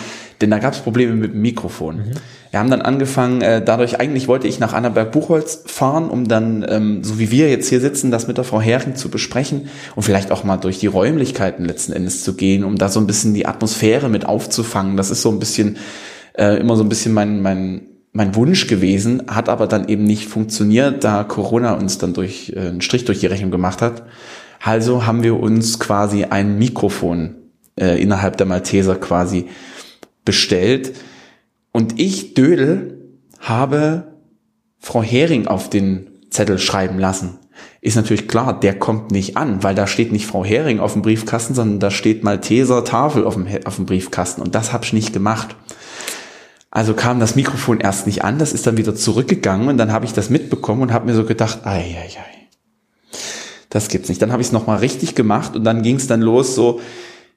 Denn da gab es Probleme mit dem Mikrofon. Wir haben dann angefangen, äh, dadurch eigentlich wollte ich nach Annaberg-Buchholz fahren, um dann, ähm, so wie wir jetzt hier sitzen, das mit der Frau Hering zu besprechen und vielleicht auch mal durch die Räumlichkeiten letzten Endes zu gehen, um da so ein bisschen die Atmosphäre mit aufzufangen. Das ist so ein bisschen, äh, immer so ein bisschen mein, mein, mein Wunsch gewesen, hat aber dann eben nicht funktioniert, da Corona uns dann durch äh, einen Strich durch die Rechnung gemacht hat. Also haben wir uns quasi ein Mikrofon äh, innerhalb der Malteser quasi bestellt. Und ich, Dödel, habe Frau Hering auf den Zettel schreiben lassen. Ist natürlich klar, der kommt nicht an, weil da steht nicht Frau Hering auf dem Briefkasten, sondern da steht Malteser Tafel auf dem, auf dem Briefkasten. Und das habe ich nicht gemacht. Also kam das Mikrofon erst nicht an, das ist dann wieder zurückgegangen und dann habe ich das mitbekommen und habe mir so gedacht, ei, ei, ei. Das gibt's nicht. Dann habe ich es nochmal richtig gemacht und dann ging es dann los so,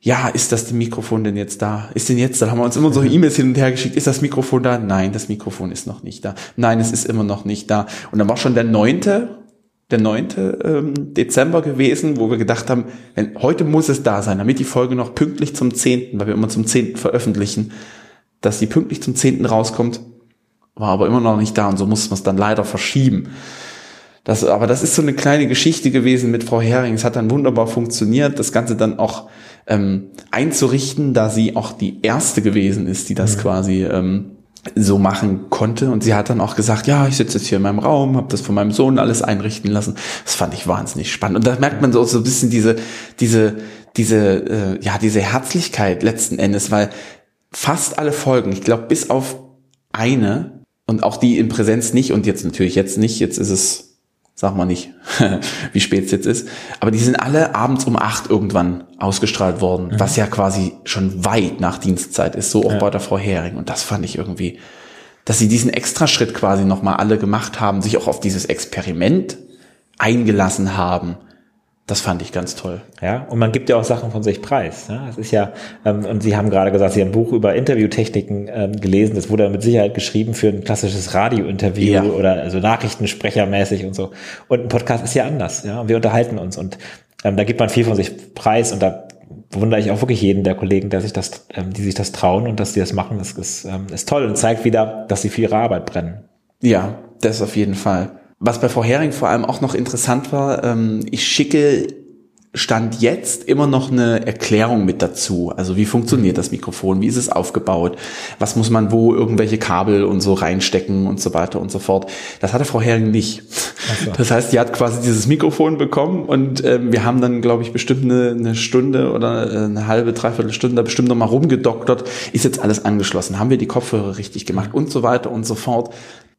ja, ist das Mikrofon denn jetzt da? Ist denn jetzt, da haben wir uns immer so E-Mails hin und her geschickt, ist das Mikrofon da? Nein, das Mikrofon ist noch nicht da. Nein, es ist immer noch nicht da. Und dann war schon der neunte, der neunte ähm, Dezember gewesen, wo wir gedacht haben, heute muss es da sein, damit die Folge noch pünktlich zum zehnten, weil wir immer zum zehnten veröffentlichen, dass die pünktlich zum zehnten rauskommt, war aber immer noch nicht da und so mussten wir es dann leider verschieben. Das, aber das ist so eine kleine Geschichte gewesen mit Frau Hering. Es hat dann wunderbar funktioniert, das Ganze dann auch ähm, einzurichten, da sie auch die erste gewesen ist, die das quasi ähm, so machen konnte. Und sie hat dann auch gesagt, ja, ich sitze jetzt hier in meinem Raum, habe das von meinem Sohn alles einrichten lassen. Das fand ich wahnsinnig spannend. Und da merkt man so, so ein bisschen diese, diese, diese, äh, ja, diese Herzlichkeit letzten Endes, weil fast alle Folgen, ich glaube bis auf eine und auch die in Präsenz nicht und jetzt natürlich jetzt nicht, jetzt ist es, sag mal nicht, [laughs] wie spät es jetzt ist, aber die sind alle abends um acht irgendwann ausgestrahlt worden, was ja quasi schon weit nach Dienstzeit ist, so auch bei der Frau Hering und das fand ich irgendwie, dass sie diesen Extraschritt quasi nochmal alle gemacht haben, sich auch auf dieses Experiment eingelassen haben, das fand ich ganz toll. Ja, und man gibt ja auch Sachen von sich preis. Ja, es ist ja, ähm, und Sie haben gerade gesagt, Sie haben ein Buch über Interviewtechniken ähm, gelesen. Das wurde mit Sicherheit geschrieben für ein klassisches Radiointerview Ja. oder also Nachrichtensprechermäßig und so. Und ein Podcast ist ja anders. Ja, wir unterhalten uns und ähm, da gibt man viel von sich preis und da bewundere ich auch wirklich jeden der Kollegen, der sich das, ähm, die sich das trauen und dass die das machen. Das ist, ähm, ist toll und zeigt wieder, dass sie für ihre Arbeit brennen. Ja, das auf jeden Fall. Was bei Frau Hering vor allem auch noch interessant war, ähm, ich schicke Stand jetzt immer noch eine Erklärung mit dazu. Also wie funktioniert das Mikrofon? Wie ist es aufgebaut? Was muss man wo irgendwelche Kabel und so reinstecken und so weiter und so fort? Das hatte Frau Hering nicht. so. Das heißt, die hat quasi dieses Mikrofon bekommen und ähm, wir haben dann, glaube ich, bestimmt eine, eine Stunde oder äh, eine halbe, dreiviertel Stunde da bestimmt noch mal rumgedoktert. Ist jetzt alles angeschlossen? Haben wir die Kopfhörer richtig gemacht und so weiter und so fort?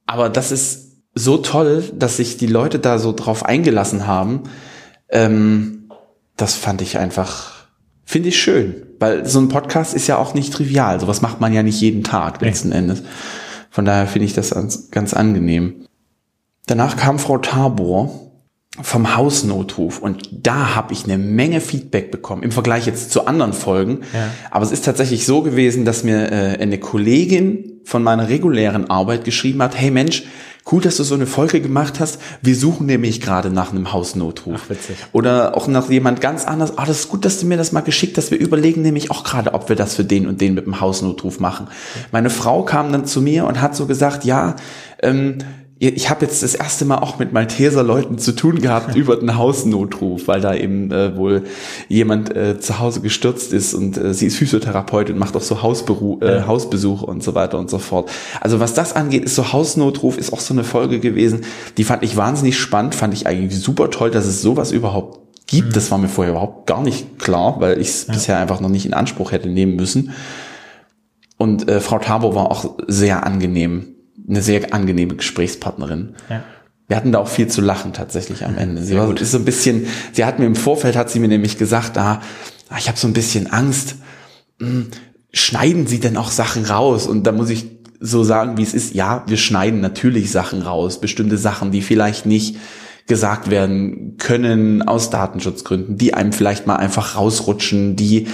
Aber das ist so toll, dass sich die Leute da so drauf eingelassen haben. Ähm, das fand ich einfach, finde ich schön. Weil so ein Podcast ist ja auch nicht trivial. Sowas macht man ja nicht jeden Tag letzten Endes. Von daher finde ich das ganz angenehm. Danach kam Frau Tabor vom Hausnotruf und da habe ich eine Menge Feedback bekommen im Vergleich jetzt zu anderen Folgen. Ja. Aber es ist tatsächlich so gewesen, dass mir äh, eine Kollegin von meiner regulären Arbeit geschrieben hat, hey Mensch, cool, dass du so eine Folge gemacht hast. Wir suchen nämlich gerade nach einem Hausnotruf. Ach, witzig. Oder auch nach jemand ganz anders. Ah, das ist gut, dass du mir das mal geschickt hast. Wir überlegen nämlich auch gerade, ob wir das für den und den mit dem Hausnotruf machen. Meine Frau kam dann zu mir und hat so gesagt, ja, ähm, ich habe jetzt das erste Mal auch mit Malteser Leuten zu tun gehabt [laughs] über den Hausnotruf, weil da eben äh, wohl jemand äh, zu Hause gestürzt ist und äh, sie ist Physiotherapeutin und macht auch so Hausberu äh, Hausbesuche und so weiter und so fort. Also was das angeht, ist so Hausnotruf ist auch so eine Folge gewesen, die fand ich wahnsinnig spannend, fand ich eigentlich super toll, dass es sowas überhaupt gibt. Das war mir vorher überhaupt gar nicht klar, weil ich es bisher einfach noch nicht in Anspruch hätte nehmen müssen. Und äh, Frau Tabo war auch sehr angenehm, eine sehr angenehme Gesprächspartnerin. Ja. Wir hatten da auch viel zu lachen tatsächlich am Ende. Sie war ist so ein bisschen, sie hat mir im Vorfeld hat sie mir nämlich gesagt, ah, ah, ich habe so ein bisschen Angst. Hm, schneiden Sie denn auch Sachen raus? Und da muss ich so sagen, wie es ist. Ja, wir schneiden natürlich Sachen raus, bestimmte Sachen, die vielleicht nicht gesagt werden können aus Datenschutzgründen, die einem vielleicht mal einfach rausrutschen, die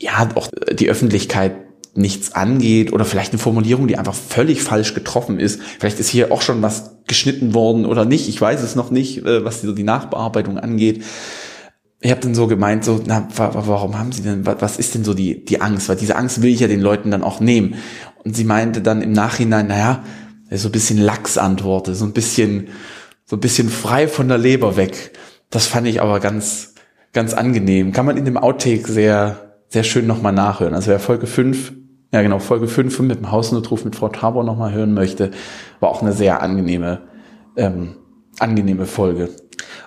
ja auch die Öffentlichkeit nichts angeht oder vielleicht eine Formulierung, die einfach völlig falsch getroffen ist. Vielleicht ist hier auch schon was geschnitten worden oder nicht. Ich weiß es noch nicht, äh, was die Nachbearbeitung angeht. ich habe dann so gemeint, so, na, warum haben sie denn, was ist denn so die, die Angst? Weil diese Angst will ich ja den Leuten dann auch nehmen. Und sie meinte dann im Nachhinein, naja, so ein bisschen Lachsantworte, so ein bisschen, so ein bisschen frei von der Leber weg. Das fand ich aber ganz, ganz angenehm. Kann man in dem Outtake sehr, sehr schön nochmal nachhören. Also wer Folge 5, ja genau, Folge 5 mit dem Hausnotruf mit Frau Tabor nochmal hören möchte, war auch eine sehr angenehme, ähm, angenehme Folge.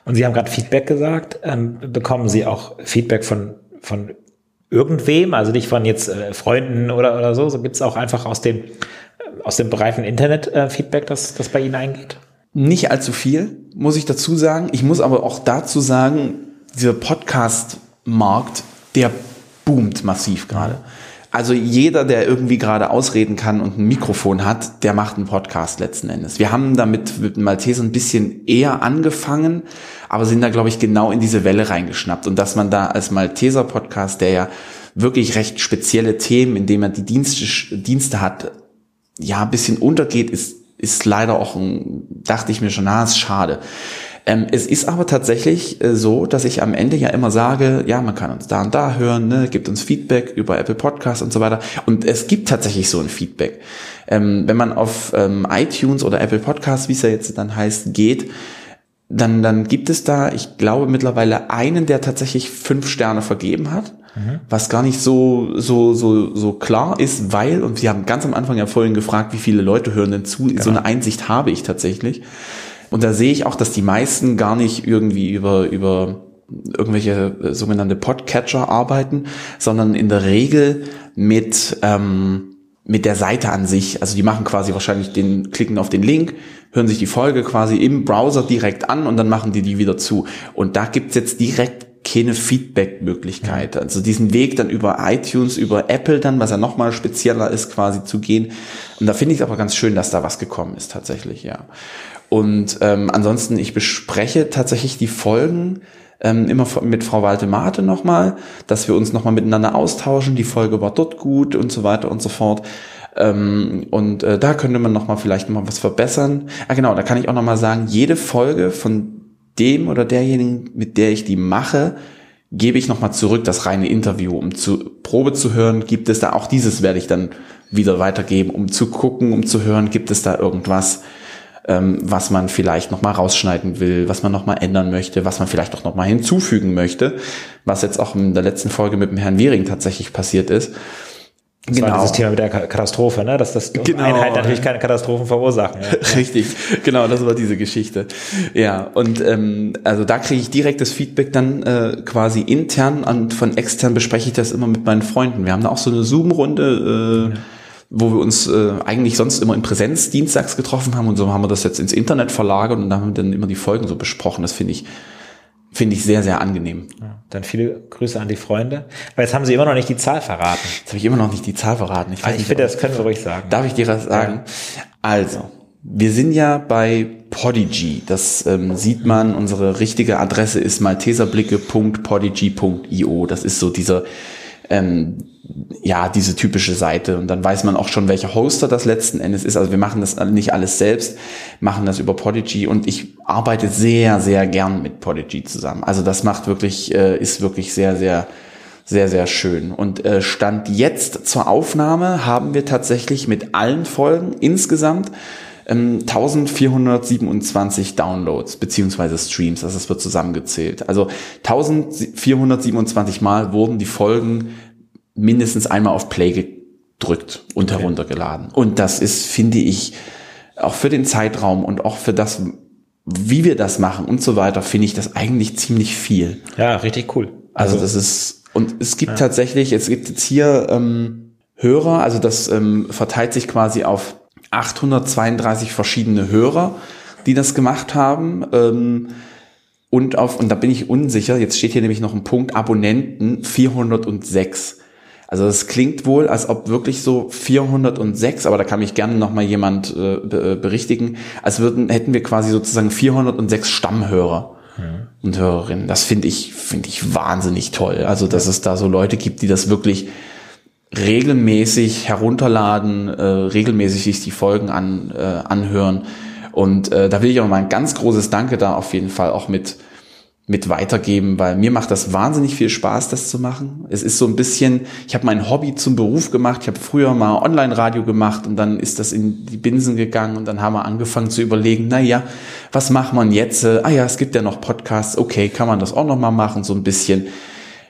Und Sie haben gerade Feedback gesagt. Ähm, bekommen Sie auch Feedback von, von irgendwem, also nicht von jetzt äh, Freunden oder, oder so? So gibt es auch einfach aus dem, aus dem Bereich von Internet äh, Feedback, das, das bei Ihnen eingeht? Nicht allzu viel, muss ich dazu sagen. Ich muss aber auch dazu sagen, dieser Podcast-Markt, der boomt massiv gerade. Also jeder, der irgendwie gerade ausreden kann und ein Mikrofon hat, der macht einen Podcast letzten Endes. Wir haben damit mit Malteser ein bisschen eher angefangen, aber sind da, glaube ich, genau in diese Welle reingeschnappt. Und dass man da als Malteser Podcast, der ja wirklich recht spezielle Themen, indem er die Dienste, Dienste hat, ja, ein bisschen untergeht, ist, ist leider auch ein, dachte ich mir schon, na, ist schade. Ähm, es ist aber tatsächlich äh, so, dass ich am Ende ja immer sage, ja, man kann uns da und da hören, ne, gibt uns Feedback über Apple Podcasts und so weiter. Und es gibt tatsächlich so ein Feedback. Ähm, wenn man auf ähm, iTunes oder Apple Podcasts, wie es ja jetzt dann heißt, geht, dann, dann gibt es da, ich glaube mittlerweile einen, der tatsächlich fünf Sterne vergeben hat, mhm. was gar nicht so, so, so, so klar ist, weil, und wir haben ganz am Anfang ja vorhin gefragt, wie viele Leute hören denn zu, genau. so eine Einsicht habe ich tatsächlich. Und da sehe ich auch, dass die meisten gar nicht irgendwie über, über irgendwelche äh, sogenannte Podcatcher arbeiten, sondern in der Regel mit, ähm, mit der Seite an sich. Also die machen quasi wahrscheinlich den, klicken auf den Link, hören sich die Folge quasi im Browser direkt an und dann machen die die wieder zu. Und da gibt's jetzt direkt keine Feedback-Möglichkeit. Also diesen Weg dann über iTunes, über Apple dann, was ja nochmal spezieller ist, quasi zu gehen. Und da finde ich es aber ganz schön, dass da was gekommen ist, tatsächlich, ja. Und ähm, ansonsten, ich bespreche tatsächlich die Folgen ähm, immer mit Frau Walte-Mate nochmal, dass wir uns nochmal miteinander austauschen. Die Folge war dort gut und so weiter und so fort. Ähm, und äh, da könnte man nochmal vielleicht nochmal was verbessern. Ah genau, da kann ich auch nochmal sagen, jede Folge von dem oder derjenigen, mit der ich die mache, gebe ich nochmal zurück das reine Interview, um zu Probe zu hören, gibt es da auch dieses werde ich dann wieder weitergeben, um zu gucken, um zu hören, gibt es da irgendwas, ähm, was man vielleicht noch mal rausschneiden will, was man noch mal ändern möchte, was man vielleicht auch noch mal hinzufügen möchte, was jetzt auch in der letzten Folge mit dem Herrn Wiering tatsächlich passiert ist. Das genau. war dieses Thema mit der Katastrophe, ne? dass das genau. Einheit natürlich keine Katastrophen verursachen. Ja. Richtig, genau, das war diese Geschichte. Ja, und ähm, also da kriege ich direktes Feedback dann äh, quasi intern und von extern bespreche ich das immer mit meinen Freunden. Wir haben da auch so eine Zoom-Runde. Äh, ja wo wir uns äh, eigentlich sonst immer in Präsenz dienstags getroffen haben und so haben wir das jetzt ins Internet verlagert und da haben wir dann immer die Folgen so besprochen. Das finde ich finde ich sehr, sehr angenehm. Ja, dann viele Grüße an die Freunde. Aber jetzt haben Sie immer noch nicht die Zahl verraten. Jetzt habe ich immer noch nicht die Zahl verraten. Ich, also ich finde, das können wir ruhig sagen. Darf ich dir was sagen? Ja. Also, wir sind ja bei Podigy. Das ähm, sieht man. Unsere richtige Adresse ist malteserblicke.podigy.io. Das ist so dieser ähm, ja, diese typische Seite. Und dann weiß man auch schon, welcher Hoster das letzten Endes ist. Also wir machen das nicht alles selbst, machen das über Podigy und ich arbeite sehr, sehr gern mit Podigy zusammen. Also das macht wirklich, äh, ist wirklich sehr, sehr, sehr, sehr schön. Und äh, Stand jetzt zur Aufnahme haben wir tatsächlich mit allen Folgen insgesamt 1427 ähm, Downloads beziehungsweise Streams, also es wird zusammengezählt. Also 1427 Mal wurden die Folgen mindestens einmal auf Play gedrückt und okay. heruntergeladen. Und das ist, finde ich, auch für den Zeitraum und auch für das, wie wir das machen und so weiter, finde ich das eigentlich ziemlich viel. Ja, richtig cool. Also, also das ist, und es gibt ja. tatsächlich, es gibt jetzt hier ähm, Hörer, also das ähm, verteilt sich quasi auf 832 verschiedene Hörer, die das gemacht haben. Ähm, und auf, und da bin ich unsicher, jetzt steht hier nämlich noch ein Punkt, Abonnenten 406. Also es klingt wohl, als ob wirklich so 406, aber da kann mich gerne noch mal jemand äh, äh, berichtigen, als würden hätten wir quasi sozusagen 406 Stammhörer mhm. und Hörerinnen. Das finde ich finde ich wahnsinnig toll. Also dass es da so Leute gibt, die das wirklich regelmäßig herunterladen, äh, regelmäßig sich die Folgen an äh, anhören und äh, da will ich auch mal ein ganz großes Danke da auf jeden Fall auch mit mit weitergeben, weil mir macht das wahnsinnig viel Spaß, das zu machen. Es ist so ein bisschen, ich habe mein Hobby zum Beruf gemacht. Ich habe früher mal Online-Radio gemacht und dann ist das in die Binsen gegangen und dann haben wir angefangen zu überlegen, na ja, was macht man jetzt? Ah ja, es gibt ja noch Podcasts. Okay, kann man das auch noch mal machen, so ein bisschen.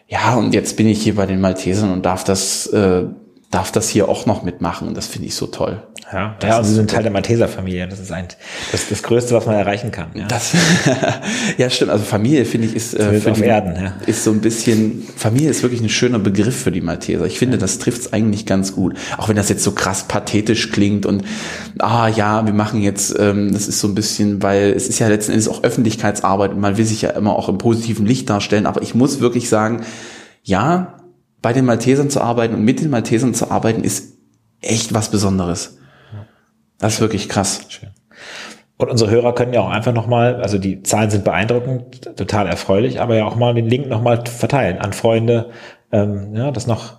Ja, und jetzt bin ich hier bei den Maltesern und darf das äh, darf das hier auch noch mitmachen und das finde ich so toll. Ja, ja und sie sind Teil der Malteser-Familie. Das ist ein, das, ist das Größte, was man erreichen kann. Ja, das, [laughs] ja stimmt. Also Familie finde ich ist, äh, für die, Erden, ja. ist so ein bisschen, Familie ist wirklich ein schöner Begriff für die Malteser. Ich finde, ja. das trifft es eigentlich ganz gut. Auch wenn das jetzt so krass pathetisch klingt und, ah ja, wir machen jetzt, ähm, das ist so ein bisschen, weil es ist ja letzten Endes auch Öffentlichkeitsarbeit und man will sich ja immer auch im positiven Licht darstellen. Aber ich muss wirklich sagen, ja, bei den Maltesern zu arbeiten und mit den Maltesern zu arbeiten, ist echt was Besonderes. Das ist wirklich krass. Schön. Und unsere Hörer können ja auch einfach nochmal, also die Zahlen sind beeindruckend, total erfreulich, aber ja auch mal den Link nochmal verteilen an Freunde, ähm, ja, das noch,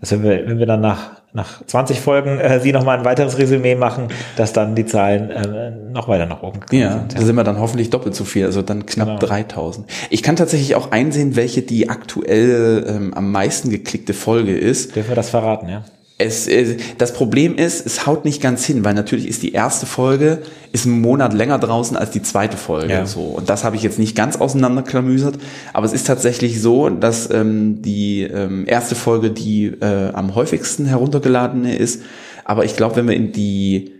dass wenn wir, wenn wir dann nach nach 20 Folgen äh, Sie noch mal ein weiteres Resümee machen, dass dann die Zahlen äh, noch weiter nach oben kommen. Ja, sind, ja, da sind wir dann hoffentlich doppelt so viel, also dann knapp genau. 3000. Ich kann tatsächlich auch einsehen, welche die aktuell ähm, am meisten geklickte Folge ist. Dürfen wir das verraten, ja? Es, äh, das Problem ist, es haut nicht ganz hin, weil natürlich ist die erste Folge ist einen Monat länger draußen als die zweite Folge. Ja. So und das habe ich jetzt nicht ganz auseinanderklamüsert, aber es ist tatsächlich so, dass ähm, die ähm, erste Folge die äh, am häufigsten heruntergeladene ist. Aber ich glaube, wenn wir in die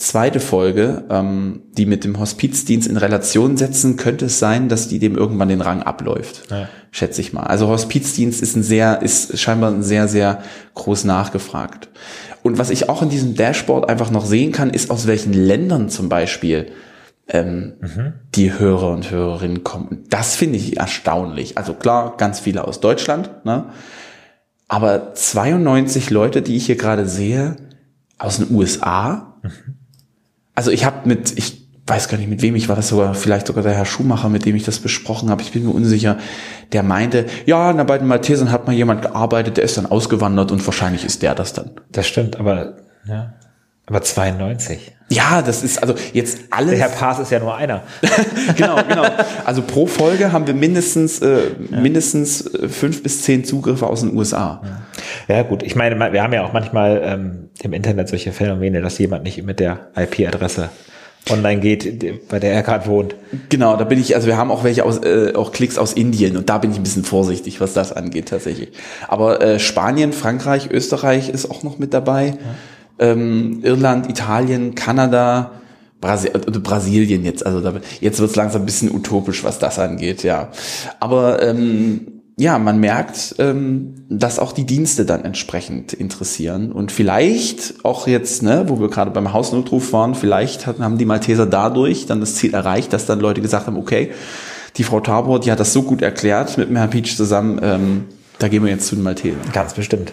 zweite Folge, ähm, die mit dem Hospizdienst in Relation setzen, könnte es sein, dass die dem irgendwann den Rang abläuft. Ja. Schätze ich mal. Also Hospizdienst ist ein sehr, ist scheinbar ein sehr, sehr groß nachgefragt. Und was ich auch in diesem Dashboard einfach noch sehen kann, ist aus welchen Ländern zum Beispiel ähm, mhm. die Hörer und Hörerinnen kommen. Das finde ich erstaunlich. Also klar, ganz viele aus Deutschland, ne? aber 92 Leute, die ich hier gerade sehe, aus den USA. Mhm also ich habe mit, ich weiß gar nicht mit wem ich war, das sogar vielleicht sogar der Herr Schumacher, mit dem ich das besprochen habe, ich bin mir unsicher, der meinte, ja, na, bei den Maltesern hat mal jemand gearbeitet, der ist dann ausgewandert und wahrscheinlich ist der das dann. Das stimmt, aber ja. Aber 92. Ja, das ist also jetzt alles. Der Herr Paas ist ja nur einer. [laughs] genau, genau. Also pro Folge haben wir mindestens äh, ja. mindestens äh, fünf bis zehn Zugriffe aus den USA. Ja. Ja, gut. Ich meine, wir haben ja auch manchmal ähm, im Internet solche Phänomene, dass jemand nicht mit der IP-Adresse online geht, bei der er gerade wohnt. Genau, da bin ich, also wir haben auch welche aus, äh, auch Klicks aus Indien und da bin ich ein bisschen vorsichtig, was das angeht tatsächlich. Aber äh, Spanien, Frankreich, Österreich ist auch noch mit dabei. Ja ähm, Irland, Italien, Kanada, Brasil also Brasilien jetzt. Also da, jetzt wird es langsam ein bisschen utopisch, was das angeht, ja. Aber ähm, ja, man merkt, ähm, dass auch die Dienste dann entsprechend interessieren. Und vielleicht auch jetzt, ne, wo wir gerade beim Hausnotruf waren, vielleicht hatten, haben die Malteser dadurch dann das Ziel erreicht, dass dann Leute gesagt haben, okay, die Frau Tabor, die hat das so gut erklärt mit dem Herrn Peach zusammen, ähm, da gehen wir jetzt zu den Maltesern. Ganz bestimmt.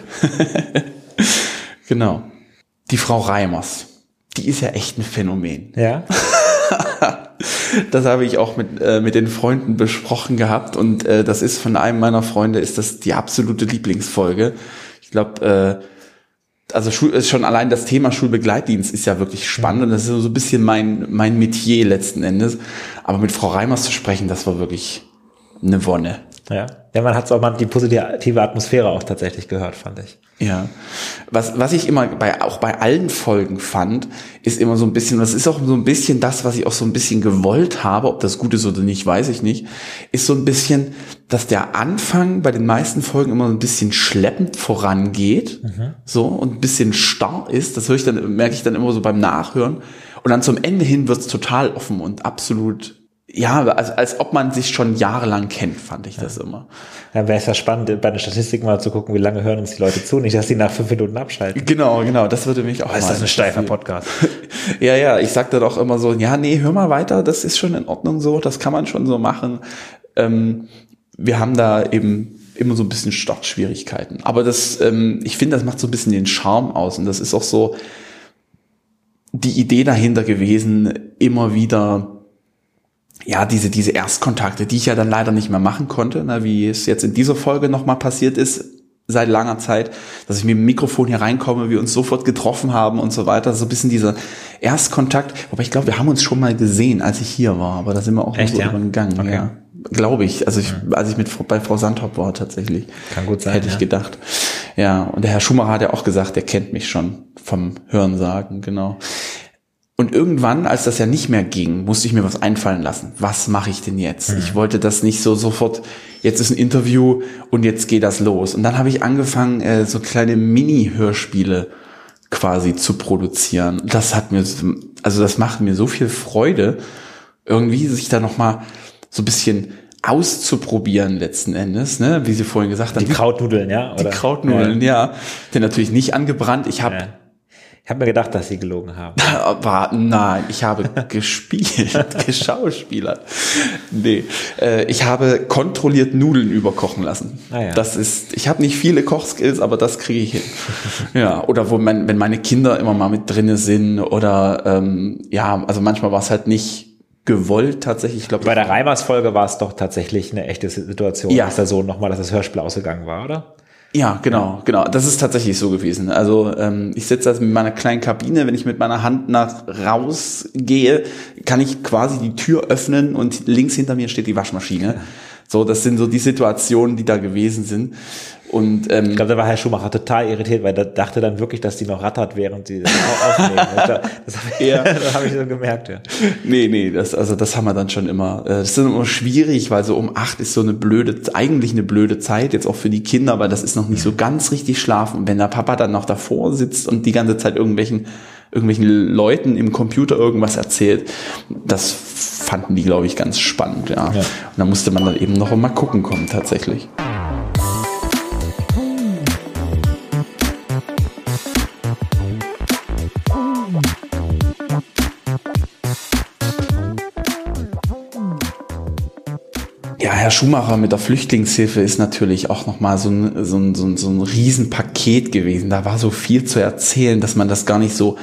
[laughs] genau die Frau Reimers, die ist ja echt ein Phänomen. Ja. [laughs] das habe ich auch mit, äh, mit den Freunden besprochen gehabt und äh, das ist von einem meiner Freunde, ist das die absolute Lieblingsfolge. Ich glaube, äh, also Schul ist schon allein das Thema Schulbegleitdienst ist ja wirklich spannend und das ist so ein bisschen mein, mein Metier letzten Endes. Aber mit Frau Reimers zu sprechen, das war wirklich eine Wonne. Ja. Ja, man hat auch mal die positive Atmosphäre auch tatsächlich gehört, fand ich. Ja. Was, was ich immer bei, auch bei allen Folgen fand, ist immer so ein bisschen, das ist auch so ein bisschen das, was ich auch so ein bisschen gewollt habe, ob das gut ist oder nicht, weiß ich nicht, ist so ein bisschen, dass der Anfang bei den meisten Folgen immer ein bisschen schleppend vorangeht, mhm. so, und ein bisschen starr ist. Das höre ich dann, merke ich dann immer so beim Nachhören. Und dann zum Ende hin wird's total offen und absolut ja, also als ob man sich schon jahrelang kennt, fand ich ja. das immer. Ja, wäre es ja spannend, bei den Statistiken mal zu gucken, wie lange hören uns die Leute zu, nicht, dass die nach fünf Minuten abschalten. Genau, genau, das würde mich auch. Oh, ist das ein steifer Podcast? [laughs] ja, ja, ich sag da doch immer so, ja, nee, hör mal weiter, das ist schon in Ordnung so, das kann man schon so machen. Ähm, wir haben da eben immer so ein bisschen Startschwierigkeiten. Aber das, ähm, ich finde, das macht so ein bisschen den Charme aus und das ist auch so die Idee dahinter gewesen, immer wieder ja, diese, diese Erstkontakte, die ich ja dann leider nicht mehr machen konnte, ne, wie es jetzt in dieser Folge nochmal passiert ist, seit langer Zeit, dass ich mit dem Mikrofon hier reinkomme, wir uns sofort getroffen haben und so weiter. So ein bisschen dieser Erstkontakt. Wobei ich glaube, wir haben uns schon mal gesehen, als ich hier war, aber da sind wir auch Echt, so ja? gegangen. Okay. Ja. Glaube ich. Also ich, als ich mit bei Frau Sandhop war tatsächlich. Kann gut sein, Hätte ich ja. gedacht. Ja, und der Herr Schumacher hat ja auch gesagt, der kennt mich schon vom Hörensagen, genau. Und irgendwann, als das ja nicht mehr ging, musste ich mir was einfallen lassen. Was mache ich denn jetzt? Ich wollte das nicht so sofort, jetzt ist ein Interview und jetzt geht das los. Und dann habe ich angefangen, äh, so kleine Mini-Hörspiele quasi zu produzieren. Das hat mir, so- also das macht mir so viel Freude, irgendwie sich da nochmal so ein bisschen auszuprobieren letzten Endes, ne? wie Sie vorhin gesagt haben. Die Krautnudeln, ja? Die oder? Krautnudeln, ja. Denn natürlich nicht angebrannt. Ich habe Ja. Ich habe mir gedacht, dass sie gelogen haben. [laughs] war, nein, ich habe gespielt, [laughs] geschauspielert. Nee, äh, ich habe kontrolliert Nudeln überkochen lassen. Ah ja. Das ist, ich habe nicht viele Kochskills, aber das kriege ich hin. [laughs] ja, oder wo mein, wenn meine Kinder immer mal mit drinne sind oder ähm, ja, also manchmal war es halt nicht gewollt tatsächlich. Ich glaube, Bei der Reimers-Folge war es doch tatsächlich eine echte Situation, Ja. dass der Sohn nochmal, dass das Hörspiel ausgegangen war, oder? Ja, genau, genau. Das ist tatsächlich so gewesen. Also ähm, ich sitze also mit meiner kleinen Kabine, wenn ich mit meiner Hand nach rausgehe, kann ich quasi die Tür öffnen und links hinter mir steht die Waschmaschine. So, das sind so die Situationen, die da gewesen sind. Und ähm, Ich glaube, da war Herr Schumacher total irritiert, weil er dachte dann wirklich, dass die noch rattert, während sie das au- aufnehmen. [laughs] Das, das habe ich, Ja. [laughs] hab ich so gemerkt, ja. Nee, nee, das, also das haben wir dann schon immer. äh, Das ist immer schwierig, weil so um acht ist so eine blöde, eigentlich eine blöde Zeit, jetzt auch für die Kinder, weil das ist noch nicht so ganz richtig schlafen. Und wenn der Papa dann noch davor sitzt und die ganze Zeit irgendwelchen, irgendwelchen Leuten im Computer irgendwas erzählt, das fanden die, glaube ich, ganz spannend, ja. Ja. Und da musste man dann eben noch mal gucken kommen, tatsächlich. Schumacher mit der Flüchtlingshilfe ist natürlich auch nochmal so ein, so, ein, so, ein, so ein Riesenpaket gewesen. Da war so viel zu erzählen, dass man das gar nicht so,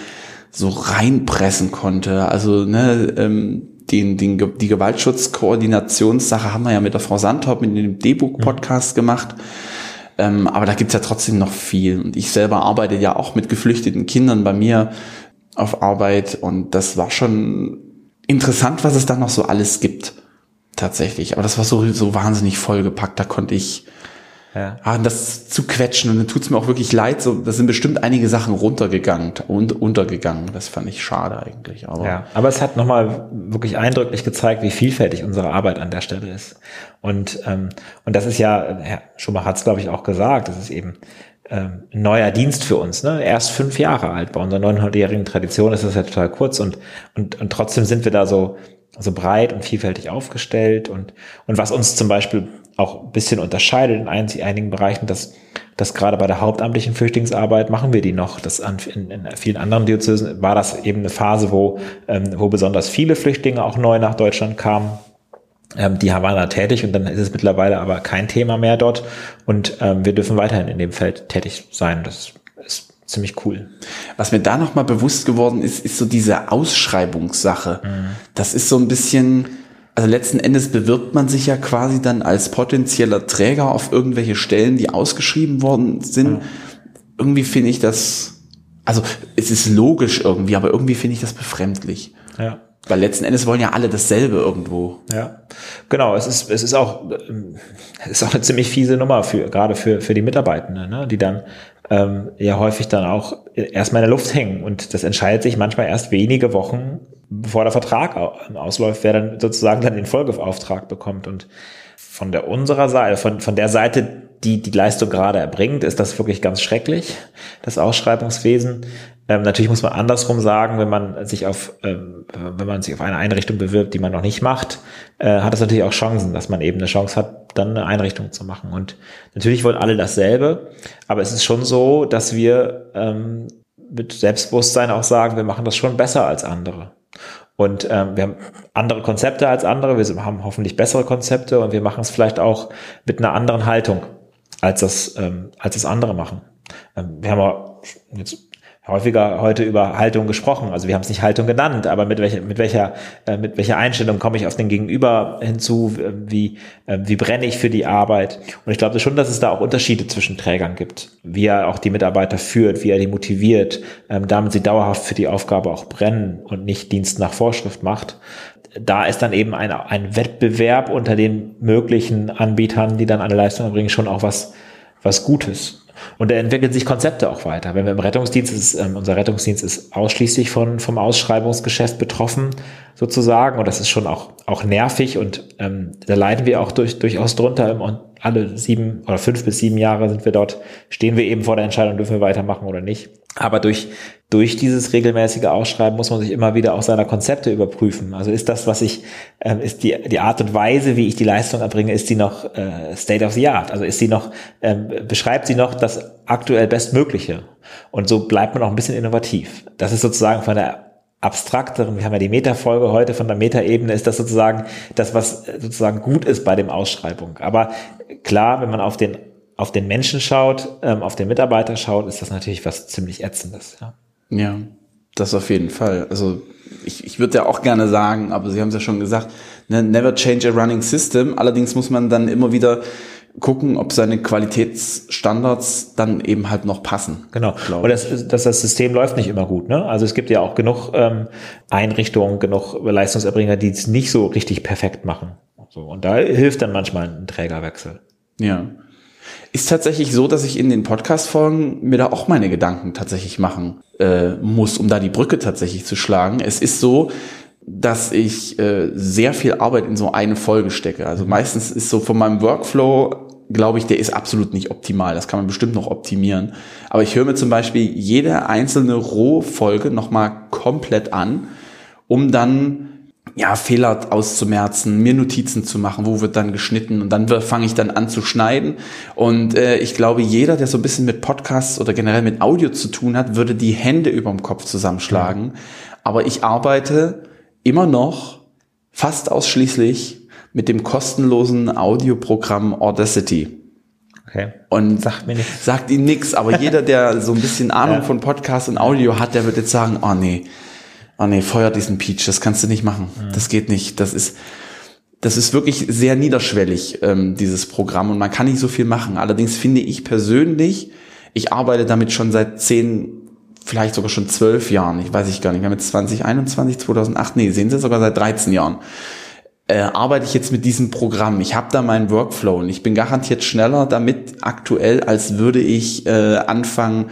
so reinpressen konnte. Also, ne, ähm, den, den, die Gewaltschutzkoordinationssache haben wir ja mit der Frau Sandhaupt in dem D-Book-Podcast gemacht. Ähm, aber da gibt's ja trotzdem noch viel. Und ich selber arbeite ja auch mit geflüchteten Kindern bei mir auf Arbeit. Und das war schon interessant, was es da noch so alles gibt. Tatsächlich. Aber das war so, so wahnsinnig vollgepackt. Da konnte ich ja. ah, das zu quetschen. Und dann tut's mir auch wirklich leid. So, da sind bestimmt einige Sachen runtergegangen und untergegangen. Das fand ich schade eigentlich. Aber Ja, aber es hat nochmal wirklich eindrücklich gezeigt, wie vielfältig unsere Arbeit an der Stelle ist. Und, ähm, und das ist ja, Herr Schumacher hat es, glaube ich, auch gesagt, das ist eben ähm, ein neuer Dienst für uns. Ne? Erst fünf Jahre alt. Bei unserer 900-jährigen Tradition ist das ja total kurz und, und, und trotzdem sind wir da so, so breit und vielfältig aufgestellt. Und, und was uns zum Beispiel auch ein bisschen unterscheidet in ein- einigen Bereichen, dass, dass gerade bei der hauptamtlichen Flüchtlingsarbeit machen wir die noch. Das an, in, in vielen anderen Diözesen war das eben eine Phase, wo, ähm, wo besonders viele Flüchtlinge auch neu nach Deutschland kamen. Ähm, die waren da tätig und dann ist es mittlerweile aber kein Thema mehr dort und ähm, wir dürfen weiterhin in dem Feld tätig sein. Das ist ziemlich cool. Was mir da nochmal bewusst geworden ist, ist so diese Ausschreibungssache. Mhm. Das ist so ein bisschen, also letzten Endes bewirbt man sich ja quasi dann als potenzieller Träger auf irgendwelche Stellen, die ausgeschrieben worden sind. Irgendwie finde ich das, also es ist logisch irgendwie, aber irgendwie finde ich das befremdlich. Ja. Weil letzten Endes wollen ja alle dasselbe irgendwo. Ja, genau. Es ist, es ist auch, ähm, es ist auch eine ziemlich fiese Nummer für, gerade für, für die Mitarbeitenden, ne? die dann ähm, ja häufig dann auch erstmal in der Luft hängen. Und das entscheidet sich manchmal erst wenige Wochen, bevor der Vertrag au- ausläuft, wer dann sozusagen dann den Folgeauftrag bekommt. Und von der unserer Seite, von, von der Seite, die die Leistung gerade erbringt, ist das wirklich ganz schrecklich, das Ausschreibungswesen. Ähm, natürlich muss man andersrum sagen, wenn man sich auf, ähm, wenn man sich auf eine Einrichtung bewirbt, die man noch nicht macht, äh, hat es natürlich auch Chancen, dass man eben eine Chance hat, dann eine Einrichtung zu machen. Und natürlich wollen alle dasselbe, aber es ist schon so, dass wir ähm, mit Selbstbewusstsein auch sagen, wir machen das schon besser als andere. Und ähm, wir haben andere Konzepte als andere, wir haben hoffentlich bessere Konzepte und wir machen es vielleicht auch mit einer anderen Haltung, als das, ähm, als das andere machen. Ähm, wir haben auch jetzt häufiger heute über Haltung gesprochen. Also wir haben es nicht Haltung genannt, aber mit welcher, mit welcher, äh, mit welcher Einstellung komme ich auf den Gegenüber hinzu? Wie, äh, wie brenne ich für die Arbeit? Und ich glaube schon, dass es da auch Unterschiede zwischen Trägern gibt. Wie er auch die Mitarbeiter führt, wie er die motiviert, ähm, damit sie dauerhaft für die Aufgabe auch brennen und nicht Dienst nach Vorschrift macht da ist dann eben ein, ein Wettbewerb unter den möglichen Anbietern, die dann eine Leistung erbringen, schon auch was, was Gutes. Und da entwickeln sich Konzepte auch weiter. Wenn wir im Rettungsdienst ist, ähm, unser Rettungsdienst ist ausschließlich von, vom Ausschreibungsgeschäft betroffen, sozusagen. Und das ist schon auch, auch nervig und ähm, da leiden wir auch durch, durchaus drunter. Und alle sieben oder fünf bis sieben Jahre sind wir dort, stehen wir eben vor der Entscheidung, dürfen wir weitermachen oder nicht. Aber durch, durch dieses regelmäßige Ausschreiben muss man sich immer wieder auch seiner Konzepte überprüfen. Also ist das, was ich, ähm, ist die, die Art und Weise, wie ich die Leistung erbringe, ist die noch äh, State of the Art? Also ist sie noch, ähm, beschreibt sie noch das aktuell Bestmögliche? Und so bleibt man auch ein bisschen innovativ. Das ist sozusagen von der abstrakteren, wir haben ja die Metafolge heute von der Metaebene, ist das sozusagen das, was sozusagen gut ist bei dem Ausschreibung. Aber klar, wenn man auf den auf den Menschen schaut, ähm, auf den Mitarbeiter schaut, ist das natürlich was ziemlich ätzendes. Ja, ja das auf jeden Fall. Also ich, ich würde ja auch gerne sagen, aber Sie haben es ja schon gesagt, ne, never change a running system. Allerdings muss man dann immer wieder gucken, ob seine Qualitätsstandards dann eben halt noch passen. Genau. Und das, das, das System läuft nicht immer gut. Ne? Also es gibt ja auch genug ähm, Einrichtungen, genug Leistungserbringer, die es nicht so richtig perfekt machen. So, und da hilft dann manchmal ein Trägerwechsel. Ja. Ist tatsächlich so, dass ich in den Podcast-Folgen mir da auch meine Gedanken tatsächlich machen äh, muss, um da die Brücke tatsächlich zu schlagen. Es ist so, dass ich äh, sehr viel Arbeit in so eine Folge stecke. Also meistens ist so von meinem Workflow, glaube ich, der ist absolut nicht optimal. Das kann man bestimmt noch optimieren. Aber ich höre mir zum Beispiel jede einzelne Rohfolge nochmal komplett an, um dann ja, Fehler auszumerzen, mir Notizen zu machen, wo wird dann geschnitten und dann fange ich dann an zu schneiden. Und äh, ich glaube, jeder, der so ein bisschen mit Podcasts oder generell mit Audio zu tun hat, würde die Hände über dem Kopf zusammenschlagen. Aber ich arbeite immer noch fast ausschließlich mit dem kostenlosen Audioprogramm Audacity. Okay. Und sagt mir nichts. Sagt ihm nichts, aber jeder, der so ein bisschen [laughs] Ahnung ja. von Podcast und Audio hat, der wird jetzt sagen, oh nee, oh nee, feuer diesen Peach, das kannst du nicht machen. Ja. Das geht nicht. Das ist, das ist wirklich sehr niederschwellig, ähm, dieses Programm, und man kann nicht so viel machen. Allerdings finde ich persönlich, ich arbeite damit schon seit zehn, vielleicht sogar schon zwölf Jahren, ich weiß ich gar nicht, wir haben jetzt 2021, 2008, nee, sehen Sie, sogar seit 13 Jahren. Äh, arbeite ich jetzt mit diesem Programm. Ich habe da meinen Workflow und ich bin garantiert schneller damit aktuell, als würde ich äh, anfangen,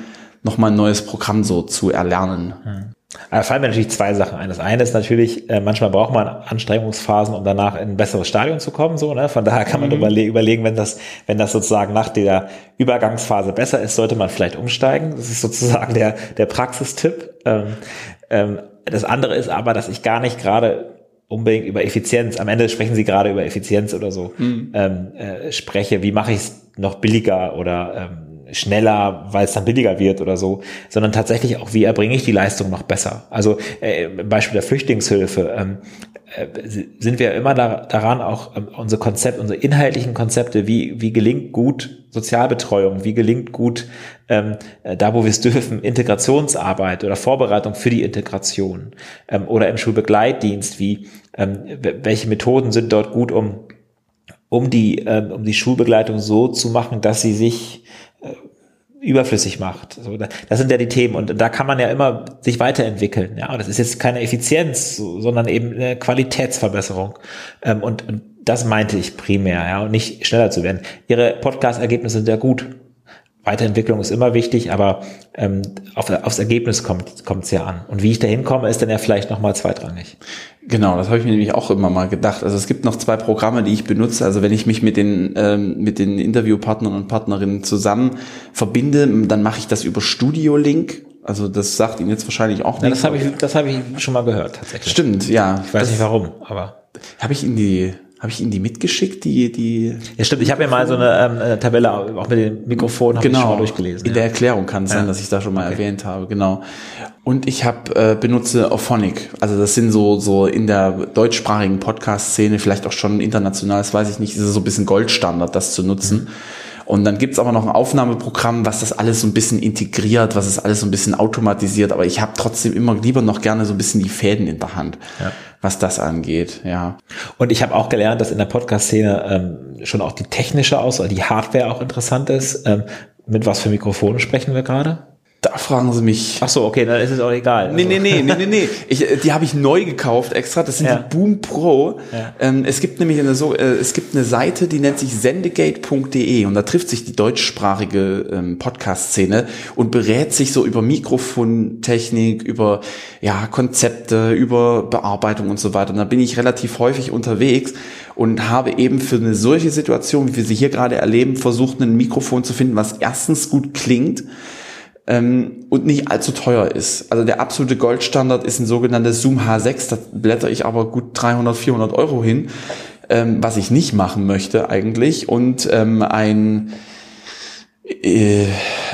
nochmal ein neues Programm so zu erlernen. Hm. Da fallen mir natürlich zwei Sachen ein. Das eine ist natürlich, äh, manchmal braucht man Anstrengungsphasen, um danach in ein besseres Stadion zu kommen. So, ne? Von daher kann man mhm. überle überlegen, wenn das, wenn das sozusagen nach der Übergangsphase besser ist, sollte man vielleicht umsteigen. Das ist sozusagen der, der Praxistipp. Ähm, ähm, das andere ist aber, dass ich gar nicht gerade unbedingt über Effizienz, am Ende sprechen Sie gerade über Effizienz oder so, mhm. ähm, äh, spreche. Wie mache ich es noch billiger oder ähm, schneller, weil es dann billiger wird oder so, sondern tatsächlich auch, wie erbringe ich die Leistung noch besser. Also äh, Beispiel der Flüchtlingshilfe ähm, äh, sind wir immer da, daran, auch ähm, unsere Konzepte, unsere inhaltlichen Konzepte, wie, wie gelingt gut Sozialbetreuung, wie gelingt gut ähm, äh, da, wo wir es dürfen, Integrationsarbeit oder Vorbereitung für die Integration ähm, oder im Schulbegleitdienst, wie ähm, welche Methoden sind dort gut, um um die, ähm, um die Schulbegleitung so zu machen, dass sie sich überflüssig macht. So, das sind ja die Themen und da kann man ja immer sich weiterentwickeln. Ja, und das ist jetzt keine Effizienz, sondern eben eine Qualitätsverbesserung. Ähm, und, und das meinte ich primär, ja, und nicht schneller zu werden. Ihre Podcast-Ergebnisse sind ja gut. Weiterentwicklung ist immer wichtig, aber ähm, auf, aufs Ergebnis kommt es ja an. Und wie ich da hinkomme, ist dann ja vielleicht nochmal zweitrangig. Genau, das habe ich mir nämlich auch immer mal gedacht. Also es gibt noch zwei Programme, die ich benutze. Also wenn ich mich mit den ähm, mit den Interviewpartnern und Partnerinnen zusammen verbinde, dann mache ich das über Studio Link. Also das sagt Ihnen jetzt wahrscheinlich auch nicht. Ja, das habe ich, das habe ich schon mal gehört tatsächlich. Stimmt, ja. Ich weiß nicht warum, aber habe ich Ihnen die habe ich Ihnen die mitgeschickt, die, die. Ja, stimmt. Ich habe ja mal so eine ähm, Tabelle auch mit dem Mikrofon genau, ich schon mal durchgelesen. In der Erklärung kann es ja. sein, dass ich da schon mal okay. erwähnt habe, genau. Und ich habe äh, benutze Auphonic. Also das sind so so in der deutschsprachigen Podcast-Szene vielleicht auch schon international, das weiß ich nicht, ist so ein bisschen Goldstandard, das zu nutzen. Mhm. Und dann gibt's aber noch ein Aufnahmeprogramm, was das alles so ein bisschen integriert, was es alles so ein bisschen automatisiert. Aber ich habe trotzdem immer lieber noch gerne so ein bisschen die Fäden in der Hand, Ja. was das angeht. Ja. Und ich habe auch gelernt, dass in der Podcast-Szene ähm, schon auch die technische Auswahl, die Hardware auch interessant ist. Ähm, mit was für Mikrofonen sprechen wir gerade? Da fragen Sie mich. Ach so, okay, dann ist es auch egal. Nee, Also- nee, nee, nee, nee, nee. [laughs] Ich, äh, die habe ich neu gekauft extra. Das sind Ja. die Boom Pro. Ja. Ähm, es gibt nämlich eine so, äh, es gibt eine Seite, die nennt sich sendegate.de und da trifft sich die deutschsprachige ähm, Podcast-Szene und berät sich so über Mikrofontechnik, über ja Konzepte, über Bearbeitung und so weiter. Und da bin ich relativ häufig unterwegs und habe eben für eine solche Situation, wie wir sie hier gerade erleben, versucht, ein Mikrofon zu finden, was erstens gut klingt ähm, und nicht allzu teuer ist. Also der absolute Goldstandard ist ein sogenanntes Zoom H6, da blätter ich aber gut 300, 400 Euro hin, ähm, was ich nicht machen möchte eigentlich. Und ähm, ein äh,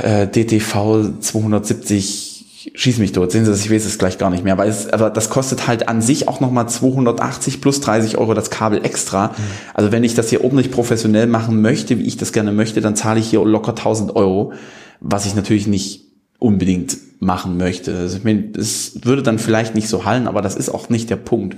äh, DTV 270 schieß mich tot. Sehen Sie das? Ich weiß es gleich gar nicht mehr. Weil es, aber das kostet halt an sich auch nochmal 280 plus 30 Euro das Kabel extra. Also wenn ich das hier ordentlich professionell machen möchte, wie ich das gerne möchte, dann zahle ich hier locker 1000 Euro, was ich natürlich nicht unbedingt machen möchte. Also ich meine, es würde dann vielleicht nicht so hallen, aber das ist auch nicht der Punkt.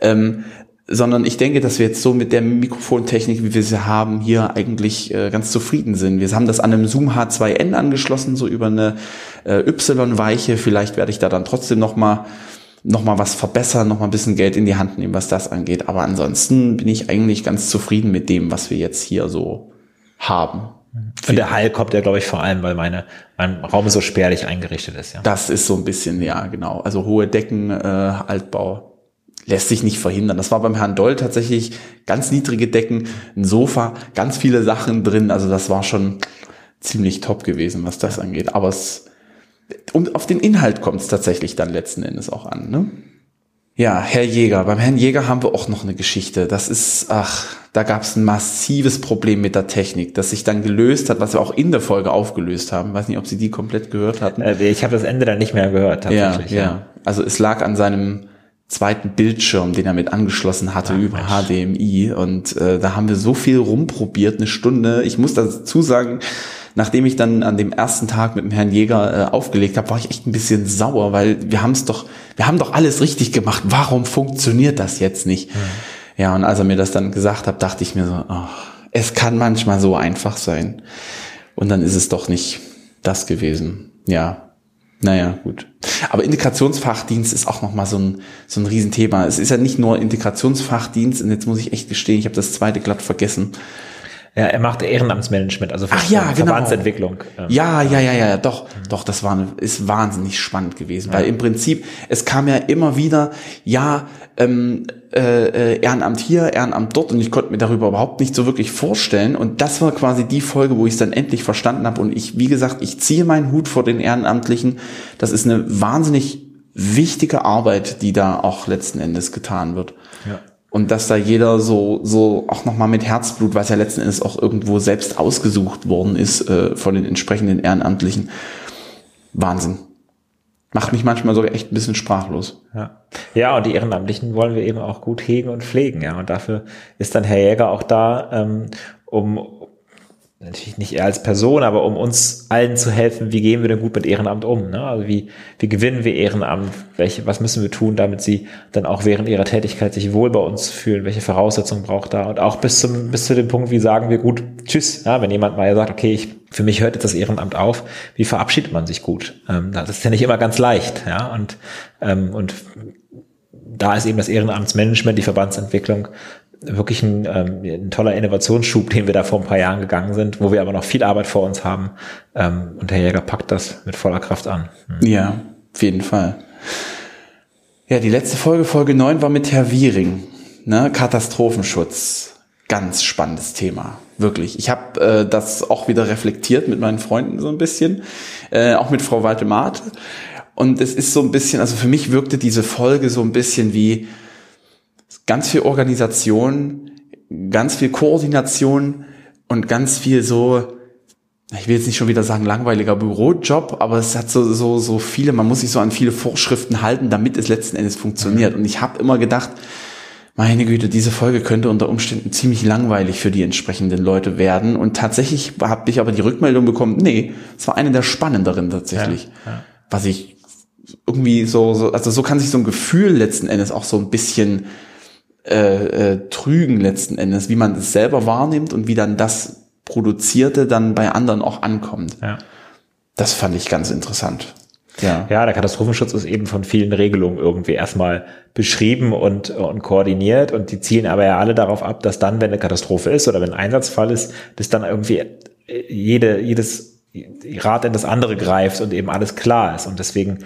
Ähm, sondern ich denke, dass wir jetzt so mit der Mikrofontechnik, wie wir sie haben, hier eigentlich äh, ganz zufrieden sind. Wir haben das an einem Zoom H2N angeschlossen, so über eine äh, Y-Weiche. Vielleicht werde ich da dann trotzdem noch mal noch mal was verbessern, noch mal ein bisschen Geld in die Hand nehmen, was das angeht. Aber ansonsten bin ich eigentlich ganz zufrieden mit dem, was wir jetzt hier so haben. Und der Hall kommt ja, glaube ich, vor allem, weil meine, mein Raum so spärlich eingerichtet ist, ja. Das ist so ein bisschen, ja, genau. Also hohe Decken, äh, Altbau lässt sich nicht verhindern. Das war beim Herrn Doll tatsächlich ganz niedrige Decken, ein Sofa, ganz viele Sachen drin. Also das war schon ziemlich top gewesen, was das angeht. Aber es, um, auf den Inhalt kommt es tatsächlich dann letzten Endes auch an. Ne? Ja, Herr Jäger. Beim Herrn Jäger haben wir auch noch eine Geschichte. Das ist, ach, da gab es ein massives Problem mit der Technik, das sich dann gelöst hat, was wir auch in der Folge aufgelöst haben. weiß nicht, ob Sie die komplett gehört hatten. Äh, Ich habe das Ende dann nicht mehr gehört, Ja, tatsächlich. ja. Also es lag an seinem zweiten Bildschirm, den er mit angeschlossen hatte über HDMI. Und äh, da haben wir so viel rumprobiert, eine Stunde. Ich muss dazu sagen, nachdem ich dann an dem ersten Tag mit dem Herrn Jäger äh, aufgelegt habe, war ich echt ein bisschen sauer, weil wir haben es doch, wir haben doch alles richtig gemacht. Warum funktioniert das jetzt nicht? Ja, und als er mir das dann gesagt hat, dachte ich mir so, oh, es kann manchmal so einfach sein. Und dann ist es doch nicht das gewesen. Ja, naja, gut. Aber Integrationsfachdienst ist auch nochmal so ein, so ein Riesenthema. Es ist ja nicht nur Integrationsfachdienst, und jetzt muss ich echt gestehen, ich habe das zweite glatt vergessen. Ja, er macht Ehrenamtsmanagement, also Ach ja, genau. Verbandsentwicklung. Ähm, Ja, ja, ja, ja, doch, doch, das war, ist wahnsinnig spannend gewesen, weil im Prinzip, es kam ja immer wieder, ja, ähm, äh, äh, Ehrenamt hier, Ehrenamt dort und ich konnte mir darüber überhaupt nicht so wirklich vorstellen und das war quasi die Folge, wo ich es dann endlich verstanden habe und ich, wie gesagt, ich ziehe meinen Hut vor den Ehrenamtlichen, das ist eine wahnsinnig wichtige Arbeit, die da auch letzten Endes getan wird. Ja. Und dass da jeder so, so auch nochmal mit Herzblut, was ja letzten Endes auch irgendwo selbst ausgesucht worden ist äh, von den entsprechenden Ehrenamtlichen. Wahnsinn. Macht mich manchmal sogar echt ein bisschen sprachlos. Ja. ja, und die Ehrenamtlichen wollen wir eben auch gut hegen und pflegen, ja. Und dafür ist dann Herr Jäger auch da, ähm, um natürlich nicht er als Person, aber um uns allen zu helfen, wie gehen wir denn gut mit Ehrenamt um? Ne? Also wie, wie gewinnen wir Ehrenamt? Welche, was müssen wir tun, damit sie dann auch während ihrer Tätigkeit sich wohl bei uns fühlen? Welche Voraussetzungen braucht da? Und auch bis zum, bis zu dem Punkt, wie sagen wir gut Tschüss, ja, wenn jemand mal sagt, okay, ich, für mich hört jetzt das Ehrenamt auf, wie verabschiedet man sich gut? Ähm, das ist ja nicht immer ganz leicht, ja, und, ähm, und da ist eben das Ehrenamtsmanagement, die Verbandsentwicklung wirklich ein, ähm, ein toller Innovationsschub, den wir da vor ein paar Jahren gegangen sind, wo wir aber noch viel Arbeit vor uns haben. Ähm, und Herr Jäger packt das mit voller Kraft an. Hm. Ja, auf jeden Fall. Ja, die letzte Folge, Folge 9, war mit Herr Wiering. Ne? Katastrophenschutz. Ganz spannendes Thema. Wirklich. Ich habe äh, das auch wieder reflektiert mit meinen Freunden so ein bisschen. Äh, auch mit Frau Waltemate. Und es ist so ein bisschen, also für mich wirkte diese Folge so ein bisschen wie ganz viel Organisation, ganz viel Koordination und ganz viel so, ich will jetzt nicht schon wieder sagen langweiliger Bürojob, aber es hat so so so viele, man muss sich so an viele Vorschriften halten, damit es letzten Endes funktioniert. Und ich habe immer gedacht, meine Güte, diese Folge könnte unter Umständen ziemlich langweilig für die entsprechenden Leute werden. Und tatsächlich habe ich aber die Rückmeldung bekommen, nee, es war eine der spannenderen tatsächlich. Ja, ja. Was ich irgendwie so, so, also so kann sich so ein Gefühl letzten Endes auch so ein bisschen äh, äh, trügen letzten Endes, wie man es selber wahrnimmt und wie dann das Produzierte dann bei anderen auch ankommt. Ja. Das fand ich ganz interessant. Ja. ja, der Katastrophenschutz ist eben von vielen Regelungen irgendwie erstmal beschrieben und, und koordiniert und die zielen aber ja alle darauf ab, dass dann, wenn eine Katastrophe ist oder wenn ein Einsatzfall ist, dass dann irgendwie jede, jedes Rad in das andere greift und eben alles klar ist. Und deswegen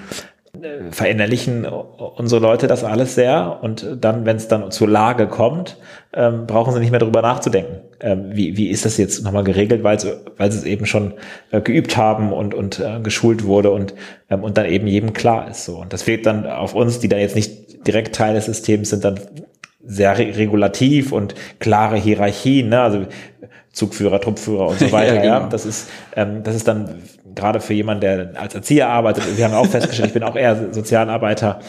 verinnerlichen unsere Leute das alles sehr und dann, wenn es dann zur Lage kommt, ähm, brauchen sie nicht mehr darüber nachzudenken. Ähm, wie, wie ist das jetzt nochmal geregelt, weil sie, es eben schon äh, geübt haben und, und äh, geschult wurde und, ähm, und dann eben jedem klar ist. So. Und das fehlt dann auf uns, die dann jetzt nicht direkt Teil des Systems sind, dann sehr re regulativ und klare Hierarchien, ne? also Zugführer, Truppführer und [laughs] so weiter. ja, genau. ja. Das ist, ähm, das ist dann gerade für jemanden, der als Erzieher arbeitet, wir haben auch festgestellt, ich bin auch eher Sozialarbeiter,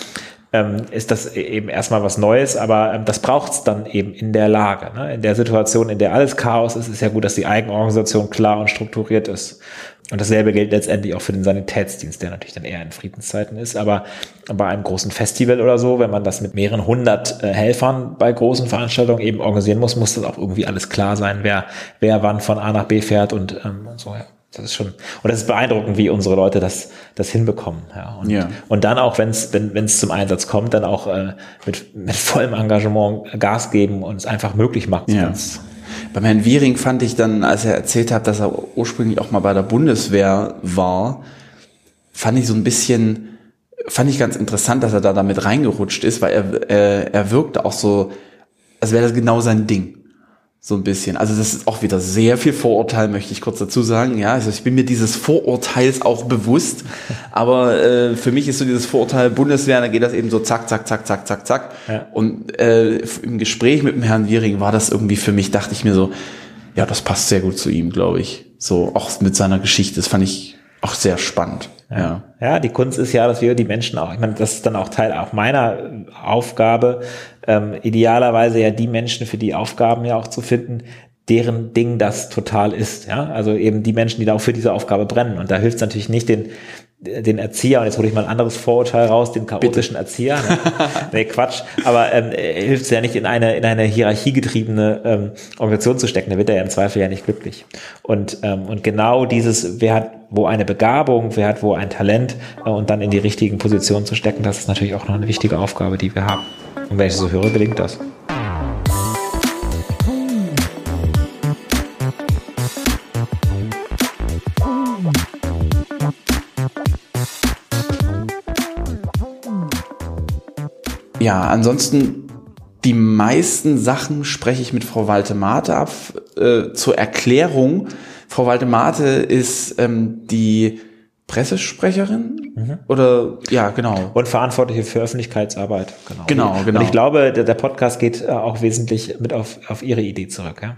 ähm, ist das e-, eben erstmal was Neues, aber ähm, das braucht es dann eben in der Lage. Ne? In der Situation, in der alles Chaos ist, ist ja gut, dass die Eigenorganisation klar und strukturiert ist. Und dasselbe gilt letztendlich auch für den Sanitätsdienst, der natürlich dann eher in Friedenszeiten ist. Aber bei einem großen Festival oder so, wenn man das mit mehreren hundert äh, Helfern bei großen Veranstaltungen eben organisieren muss, muss das auch irgendwie alles klar sein, wer, wer wann von A nach B fährt und, ähm, und so. Ja. Das ist schon, und das ist beeindruckend, wie unsere Leute das, das hinbekommen. Ja. Und, ja. und dann auch, wenn's, wenn es zum Einsatz kommt, dann auch äh, mit, mit vollem Engagement Gas geben und es einfach möglich machen. Ja. Beim Herrn Wiering fand ich dann, als er erzählt hat, dass er ursprünglich auch mal bei der Bundeswehr war, fand ich so ein bisschen, fand ich ganz interessant, dass er da damit reingerutscht ist, weil er, äh, er wirkte auch so, als wäre das genau sein Ding. So ein bisschen. Also das ist auch wieder sehr viel Vorurteil, möchte ich kurz dazu sagen. Ja, also ich bin mir dieses Vorurteils auch bewusst. Aber äh, für mich ist so dieses Vorurteil Bundeswehr, da geht das eben so zack, zack, zack, zack, zack, zack. Ja. Und äh, im Gespräch mit dem Herrn Wiering war das irgendwie für mich, dachte ich mir so, ja, das passt sehr gut zu ihm, glaube ich. So auch mit seiner Geschichte. Das fand ich auch sehr spannend. Ja. ja, die Kunst ist ja, dass wir die Menschen auch, ich meine, das ist dann auch Teil auch meiner Aufgabe, ähm, idealerweise ja die Menschen für die Aufgaben ja auch zu finden, deren Ding das total ist. Ja, also eben die Menschen, die da auch für diese Aufgabe brennen. Und da hilft es natürlich nicht den den Erzieher, und jetzt hole ich mal ein anderes Vorurteil raus, den chaotischen Bitte. Erzieher. [laughs] nee, Quatsch. Aber ähm, hilft es ja nicht, in eine, in eine hierarchiegetriebene ähm, Organisation zu stecken. Da wird er ja im Zweifel ja nicht glücklich. Und, ähm, und genau dieses, wer hat wo eine Begabung, wer hat wo ein Talent äh, und dann in die richtigen Positionen zu stecken, das ist natürlich auch noch eine wichtige Aufgabe, die wir haben. Und wenn ich so höre, gelingt das. Ja, ansonsten die meisten Sachen spreche ich mit Frau Waltemate ab. Äh, zur Erklärung, Frau Waltemate ist ähm, die Pressesprecherin? Mhm. oder ja genau. Und verantwortliche für Öffentlichkeitsarbeit. Genau. Genau, genau. und ich glaube der, der Podcast geht äh, auch wesentlich mit auf, auf ihre Idee zurück ja?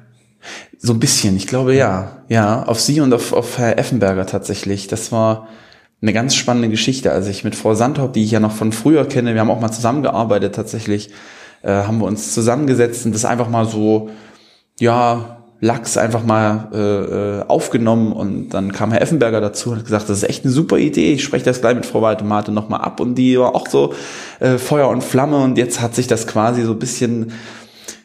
So ein bisschen. Ich glaube ja. Ja auf sie und auf, auf Herr Effenberger tatsächlich. Das war eine ganz spannende Geschichte. Also ich mit Frau Sandhaupt, die ich ja noch von früher kenne, wir haben auch mal zusammengearbeitet tatsächlich, äh, haben wir uns zusammengesetzt und das einfach mal so, ja, Lachs einfach mal äh, äh, aufgenommen und dann kam Herr Effenberger dazu und hat gesagt, das ist echt eine super Idee, ich spreche das gleich mit Frau Waldemate nochmal ab und die war auch so äh, Feuer und Flamme und jetzt hat sich das quasi so ein bisschen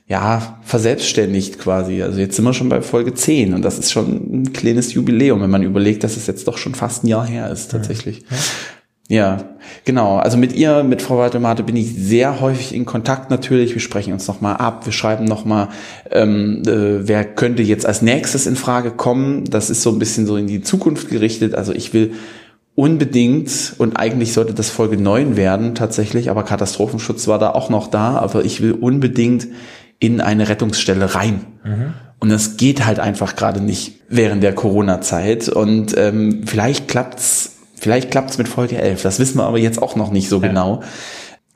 ja, verselbstständigt quasi. Also jetzt sind wir schon bei Folge 10 und das ist schon ein kleines Jubiläum, wenn man überlegt, dass es jetzt doch schon fast ein Jahr her ist tatsächlich. Ja, ja genau. Also mit ihr, mit Frau Waltemate bin ich sehr häufig in Kontakt natürlich. Wir sprechen uns nochmal ab, wir schreiben nochmal, ähm, äh, wer könnte jetzt als nächstes in Frage kommen. Das ist so ein bisschen so in die Zukunft gerichtet. Also ich will unbedingt, und eigentlich sollte das Folge 9 werden tatsächlich, aber Katastrophenschutz war da auch noch da, aber ich will unbedingt in eine Rettungsstelle rein. Mhm. Und das geht halt einfach gerade nicht während der Corona-Zeit. Und ähm, vielleicht klappt's, vielleicht klappt's mit Folge 11. Das wissen wir aber jetzt auch noch nicht so ja. genau.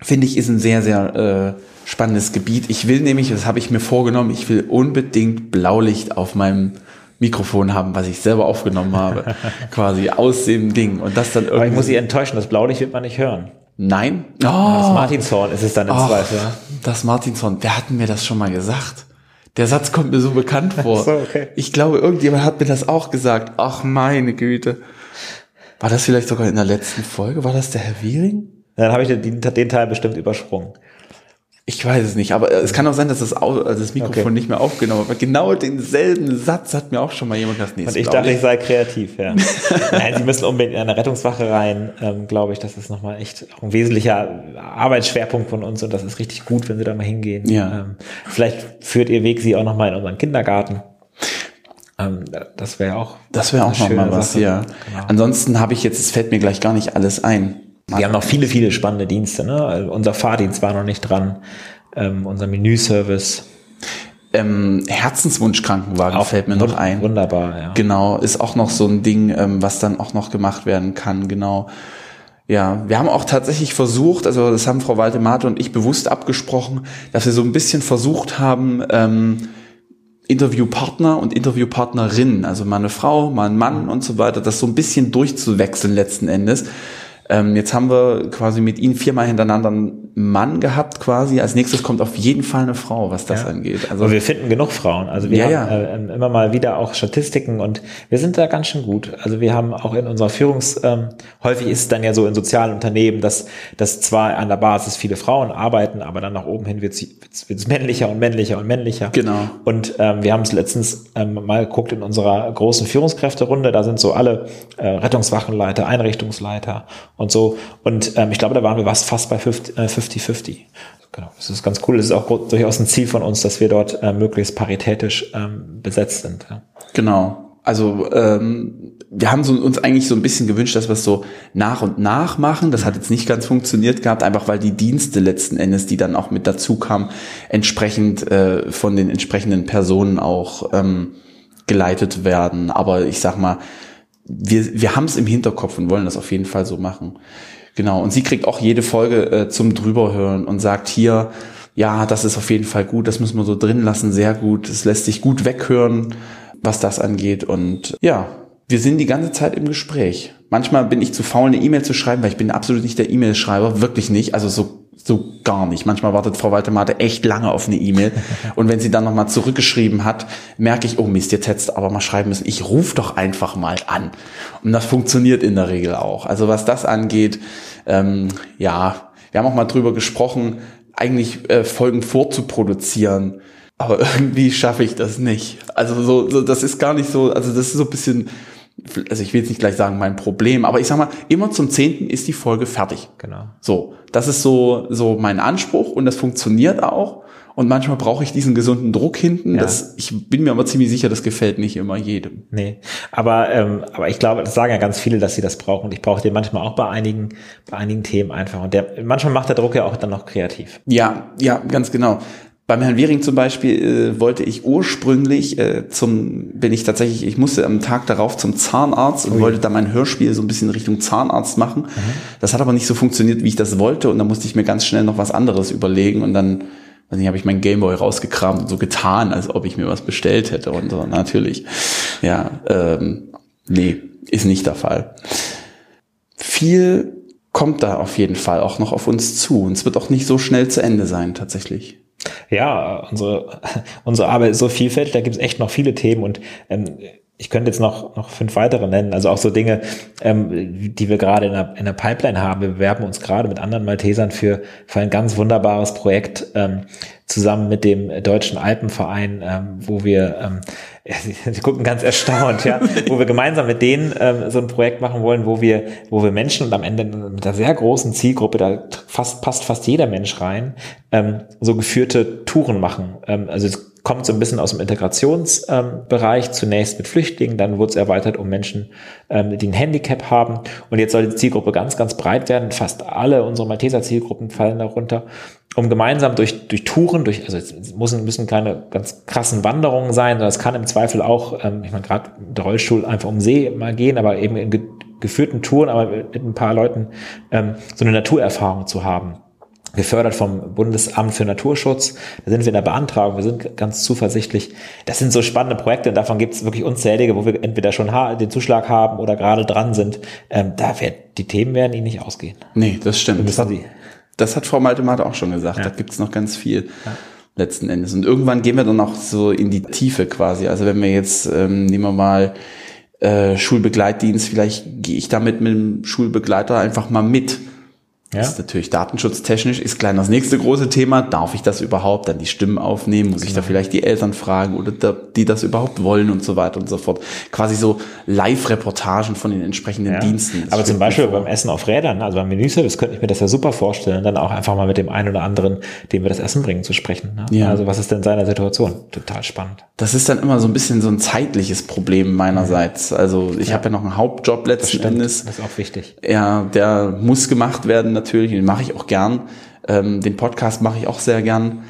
Finde ich, ist ein sehr, sehr äh, spannendes Gebiet. Ich will nämlich, das habe ich mir vorgenommen, ich will unbedingt Blaulicht auf meinem Mikrofon haben, was ich selber aufgenommen habe, [laughs] quasi aus dem Ding. Und das dann irgendwie. Aber ich muss Sie enttäuschen, das Blaulicht wird man nicht hören. Nein. Oh. Das Martinshorn ist es dann im oh. Zweifel. Das Martinshorn, wer hat mir das schon mal gesagt? Der Satz kommt mir so bekannt [laughs] vor. so, okay. Ich glaube, irgendjemand hat mir das auch gesagt. Ach, meine Güte. War das vielleicht sogar in der letzten Folge? War das der Herr Wiering? Dann habe ich den, den Teil bestimmt übersprungen. Ich weiß es nicht, aber es kann auch sein, dass das, also das Mikrofon Okay. nicht mehr aufgenommen hat. Genau denselben Satz hat mir auch schon mal jemand gesagt. Nee, Und ist ich dachte, ich sei kreativ, ja. [laughs] Nein, sie müssen unbedingt in eine Rettungswache rein, ähm, glaube ich. Das ist nochmal echt ein wesentlicher Arbeitsschwerpunkt von uns und das ist richtig gut, wenn sie da mal hingehen. Ja. Ähm, vielleicht führt ihr Weg sie auch nochmal in unseren Kindergarten. Ähm, das wäre auch. Das wäre auch eine noch schöne mal was, Sache. ja. Genau. Ansonsten habe ich jetzt, es fällt mir gleich gar nicht alles ein. Wir haben noch viele, viele spannende Dienste. Ne? Also unser Fahrdienst war noch nicht dran. Ähm, unser Menüservice. Ähm, Herzenswunschkrankenwagen fällt mir noch ein. Wunderbar, ja. Genau, ist auch noch so ein Ding, ähm, was dann auch noch gemacht werden kann, genau. Ja, wir haben auch tatsächlich versucht, also das haben Frau Waldemate und ich bewusst abgesprochen, dass wir so ein bisschen versucht haben, ähm, Interviewpartner und Interviewpartnerin, also mal eine Frau, mal ein Mann und so weiter, das so ein bisschen durchzuwechseln letzten Endes. Ähm, jetzt haben wir quasi mit Ihnen viermal hintereinander einen Mann gehabt quasi. Als nächstes kommt auf jeden Fall eine Frau, was das Ja. angeht. Also Aber wir finden genug Frauen. Also wir Ja, haben. Äh, ähm, immer mal wieder auch Statistiken und wir sind da ganz schön gut. Also wir haben auch in unserer Führungs, ähm, häufig ist es dann ja so in sozialen Unternehmen, dass, dass zwar an der Basis viele Frauen arbeiten, aber dann nach oben hin wird es männlicher und männlicher und männlicher. Genau. Und ähm, wir haben es letztens ähm, mal geguckt in unserer großen Führungskräfterunde, da sind so alle äh, Rettungswachenleiter, Einrichtungsleiter und so. Und ähm, ich glaube, da waren wir fast fast bei 50 äh, 50-50. Genau, das ist ganz cool. Das ist auch durchaus ein Ziel von uns, dass wir dort äh, möglichst paritätisch ähm, besetzt sind. Ja. Genau. Also ähm, wir haben so, uns eigentlich so ein bisschen gewünscht, dass wir es so nach und nach machen. Das hat jetzt nicht ganz funktioniert gehabt, einfach weil die Dienste letzten Endes, die dann auch mit dazu kamen, entsprechend äh, von den entsprechenden Personen auch ähm, geleitet werden. Aber ich sag mal, wir, wir haben es im Hinterkopf und wollen das auf jeden Fall so machen. Genau. Und sie kriegt auch jede Folge äh, zum drüberhören und sagt hier, ja, das ist auf jeden Fall gut, das müssen wir so drin lassen, sehr gut. Es lässt sich gut weghören, was das angeht. Und ja, wir sind die ganze Zeit im Gespräch. Manchmal bin ich zu faul, eine E-Mail zu schreiben, weil ich bin absolut nicht der E-Mail-Schreiber, wirklich nicht. Also so so gar nicht. Manchmal wartet Frau Waltemate echt lange auf eine E-Mail. [laughs] Und wenn sie dann nochmal zurückgeschrieben hat, merke ich, oh Mist, jetzt hättest du aber mal schreiben müssen, ich rufe doch einfach mal an. Und das funktioniert in der Regel auch. Also was das angeht, ähm, ja, wir haben auch mal drüber gesprochen, eigentlich äh, Folgen vorzuproduzieren. Aber [laughs] irgendwie schaffe ich das nicht. Also so, so, das ist gar nicht so, also das ist so ein bisschen, also ich will jetzt nicht gleich sagen mein Problem, aber ich sag mal, immer zum zehnten ist die Folge fertig. Genau. So, das ist so, so mein Anspruch und das funktioniert auch. Und manchmal brauche ich diesen gesunden Druck hinten. Ja. Das, ich bin mir aber ziemlich sicher, das gefällt nicht immer jedem. Nee, aber, ähm, aber ich glaube, das sagen ja ganz viele, dass sie das brauchen. Und ich brauche den manchmal auch bei einigen, bei einigen Themen einfach. Und der, manchmal macht der Druck ja auch dann noch kreativ. Ja, ja, ganz genau. Beim Herrn Wehring zum Beispiel äh, wollte ich ursprünglich äh, zum, bin ich tatsächlich, ich musste am Tag darauf zum Zahnarzt und wollte da mein Hörspiel so ein bisschen Richtung Zahnarzt machen. Das hat aber nicht so funktioniert, wie ich das wollte und dann musste ich mir ganz schnell noch was anderes überlegen und dann weiß nicht, habe ich meinen Gameboy rausgekramt und so getan, als ob ich mir was bestellt hätte und so, natürlich. Ja, ähm, nee, ist nicht der Fall. Viel kommt da auf jeden Fall auch noch auf uns zu und es wird auch nicht so schnell zu Ende sein, tatsächlich. Ja, unsere, [laughs] unsere Arbeit ist so vielfältig, da gibt es echt noch viele Themen und ähm, ich könnte jetzt noch, noch fünf weitere nennen, also auch so Dinge, ähm, die wir gerade in der, in der Pipeline haben. Wir bewerben uns gerade mit anderen Maltesern für, für ein ganz wunderbares Projekt ähm, zusammen mit dem Deutschen Alpenverein, ähm, wo wir, ähm, [laughs] sie, gucken ganz erstaunt, ja, wo wir gemeinsam mit denen ähm, so ein Projekt machen wollen, wo wir, wo wir Menschen und am Ende mit einer sehr großen Zielgruppe, da fast, passt fast jeder Mensch rein, ähm, so geführte Touren machen. Ähm, also kommt so ein bisschen aus dem Integrationsbereich, zunächst mit Flüchtlingen, dann wurde es erweitert um Menschen, ähm, die ein Handicap haben und jetzt soll die Zielgruppe ganz, ganz breit werden. Fast alle unsere Malteser Zielgruppen fallen darunter, um gemeinsam durch, durch Touren, durch, also es müssen, müssen keine ganz krassen Wanderungen sein, sondern es kann im Zweifel auch, ähm, ich meine, gerade der Rollstuhl einfach um See mal gehen, aber eben in ge geführten Touren, aber mit ein paar Leuten ähm, so eine Naturerfahrung zu haben gefördert vom Bundesamt für Naturschutz. Da sind wir in der Beantragung, wir sind ganz zuversichtlich. Das sind so spannende Projekte und davon gibt es wirklich unzählige, wo wir entweder schon den Zuschlag haben oder gerade dran sind. Ähm, da wird, die Themen werden Ihnen nicht ausgehen. Nee, das stimmt. müssen sie. Das hat Frau Maltemate auch schon gesagt. Ja. Da gibt's noch ganz viel letzten Endes. Und irgendwann gehen wir dann auch so in die Tiefe quasi. Also wenn wir jetzt, ähm, nehmen wir mal äh, Schulbegleitdienst, vielleicht gehe ich damit mit dem Schulbegleiter einfach mal mit. Ja. Das ist natürlich datenschutztechnisch, ist klein das nächste große Thema. Darf ich das überhaupt? Dann die Stimmen aufnehmen? Muss ich Genau. da vielleicht die Eltern fragen oder da, die das überhaupt wollen und so weiter und so fort. Quasi so Live-Reportagen von den entsprechenden Ja. Diensten. Das Aber zum Beispiel beim Essen auf Rädern, also beim Menüservice, könnte ich mir das ja super vorstellen, dann auch einfach mal mit dem einen oder anderen, dem wir das Essen bringen, zu sprechen. Ne? Ja. Also was ist denn seine Situation? Total spannend. Das ist dann immer so ein bisschen so ein zeitliches Problem meinerseits. Also ich habe ja noch einen Hauptjob letzten Endes. Das ist auch wichtig. Ja, der muss gemacht werden natürlich, den mache ich auch gern. Ähm, den Podcast mache ich auch sehr gern.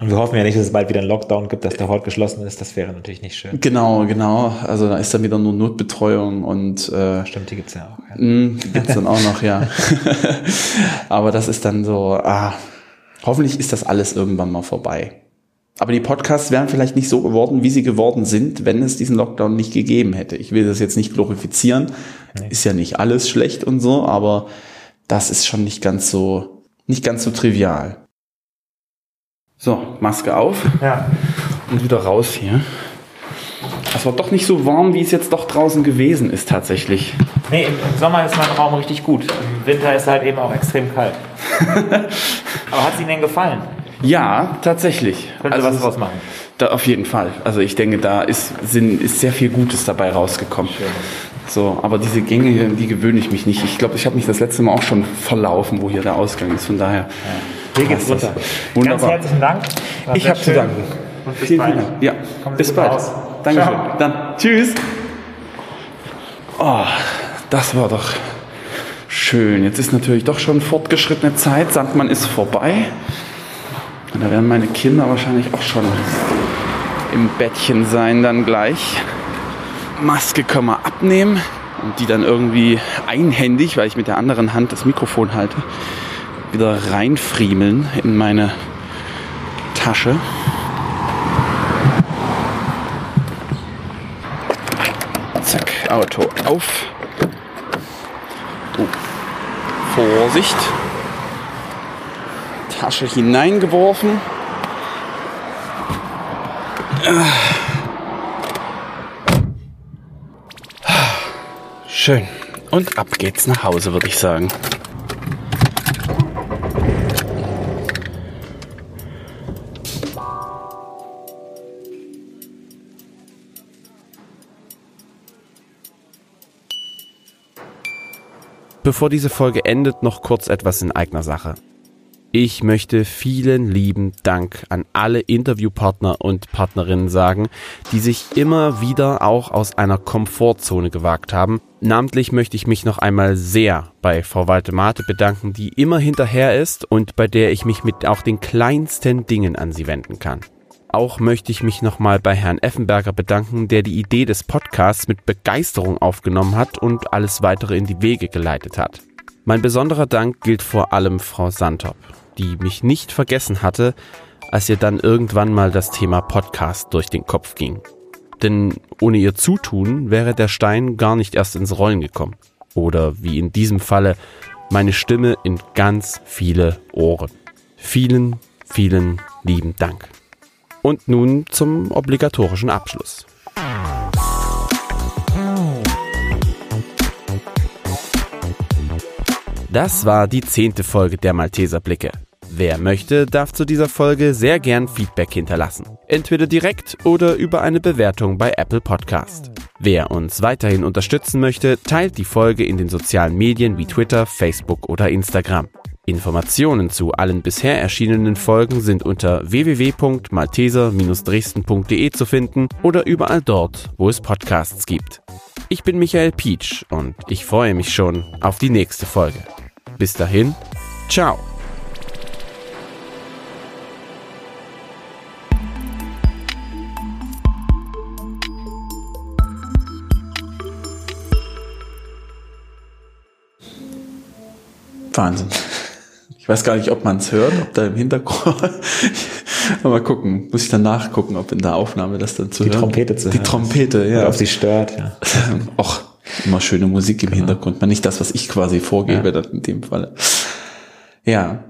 Und wir hoffen ja nicht, dass es bald wieder einen Lockdown gibt, dass der Hort geschlossen ist. Das wäre natürlich nicht schön. Genau, genau. Also da ist dann wieder nur Notbetreuung und äh, Stimmt, die gibt's ja auch. Ja. mh, die gibt's dann auch noch, ja. [laughs] Aber das ist dann so, ah, hoffentlich ist das alles irgendwann mal vorbei. Aber die Podcasts wären vielleicht nicht so geworden, wie sie geworden sind, wenn es diesen Lockdown nicht gegeben hätte. Ich will das jetzt nicht glorifizieren. Ist ja nicht alles schlecht und so, aber das ist schon nicht ganz so, nicht ganz so trivial. So, Maske auf Ja. und wieder raus hier. Es war doch nicht so warm, wie es jetzt doch draußen gewesen ist tatsächlich. Nee, im, Sommer ist mein Raum richtig gut. Im Winter ist halt eben auch extrem kalt. [laughs] Aber hat es Ihnen denn gefallen? Ja, tatsächlich. Könnte Also was es- draus machen. Da auf jeden Fall. Also ich denke, da ist, sind, ist sehr viel Gutes dabei rausgekommen. So, aber diese Gänge, hier, die gewöhne ich mich nicht. Ich glaube, ich habe mich das letzte Mal auch schon verlaufen, wo hier der Ausgang ist. Von daher. Hier geht's runter. Wunderbar. Ganz herzlichen Dank. War Ich habe zu danken. Und bis Vielen, bald. vielen Dank. Ja, Kommen bis bald. raus. Dankeschön. Ciao. Dann tschüss. Oh, das war doch schön. Jetzt ist natürlich doch schon fortgeschrittene Zeit. Sandmann ist vorbei. Und da werden meine Kinder wahrscheinlich auch schon im Bettchen sein dann gleich. Maske können wir abnehmen und die dann irgendwie einhändig, weil ich mit der anderen Hand das Mikrofon halte, wieder reinfriemeln in meine Tasche. Zack, Auto auf. Oh. Vorsicht. Tasche hineingeworfen. Schön. Und ab geht's nach Hause, würde ich sagen. Bevor diese Folge endet, noch kurz etwas in eigener Sache. Ich möchte vielen lieben Dank an alle Interviewpartner und Partnerinnen sagen, die sich immer wieder auch aus einer Komfortzone gewagt haben. Namentlich möchte ich mich noch einmal sehr bei Frau Waltemate bedanken, die immer hinterher ist und bei der ich mich mit auch den kleinsten Dingen an sie wenden kann. Auch möchte ich mich nochmal bei Herrn Effenberger bedanken, der die Idee des Podcasts mit Begeisterung aufgenommen hat und alles weitere in die Wege geleitet hat. Mein besonderer Dank gilt vor allem Frau Santop, die mich nicht vergessen hatte, als ihr dann irgendwann mal das Thema Podcast durch den Kopf ging. Denn ohne ihr Zutun wäre der Stein gar nicht erst ins Rollen gekommen. Oder wie in diesem Falle meine Stimme in ganz viele Ohren. Vielen, vielen lieben Dank. Und nun zum obligatorischen Abschluss. Das war die zehnte Folge der Malteser Blicke. Wer möchte, darf zu dieser Folge sehr gern Feedback hinterlassen. Entweder direkt oder über eine Bewertung bei Apple Podcast. Wer uns weiterhin unterstützen möchte, teilt die Folge in den sozialen Medien wie Twitter, Facebook oder Instagram. Informationen zu allen bisher erschienenen Folgen sind unter www.malteser-dresden.de zu finden oder überall dort, wo es Podcasts gibt. Ich bin Michael Pietsch und ich freue mich schon auf die nächste Folge. Bis dahin, ciao. Wahnsinn. Ich weiß gar nicht, ob man es hört, ob da im Hintergrund. [laughs] mal gucken. Muss ich dann nachgucken, ob in der Aufnahme das dann zu Die hören. Trompete zu Die hören. Trompete, Ja. ja. Ob sie stört, ja. [laughs] Och, immer schöne Musik im Hintergrund. Mal nicht das, was ich quasi vorgebe, dann in dem Fall. Ja.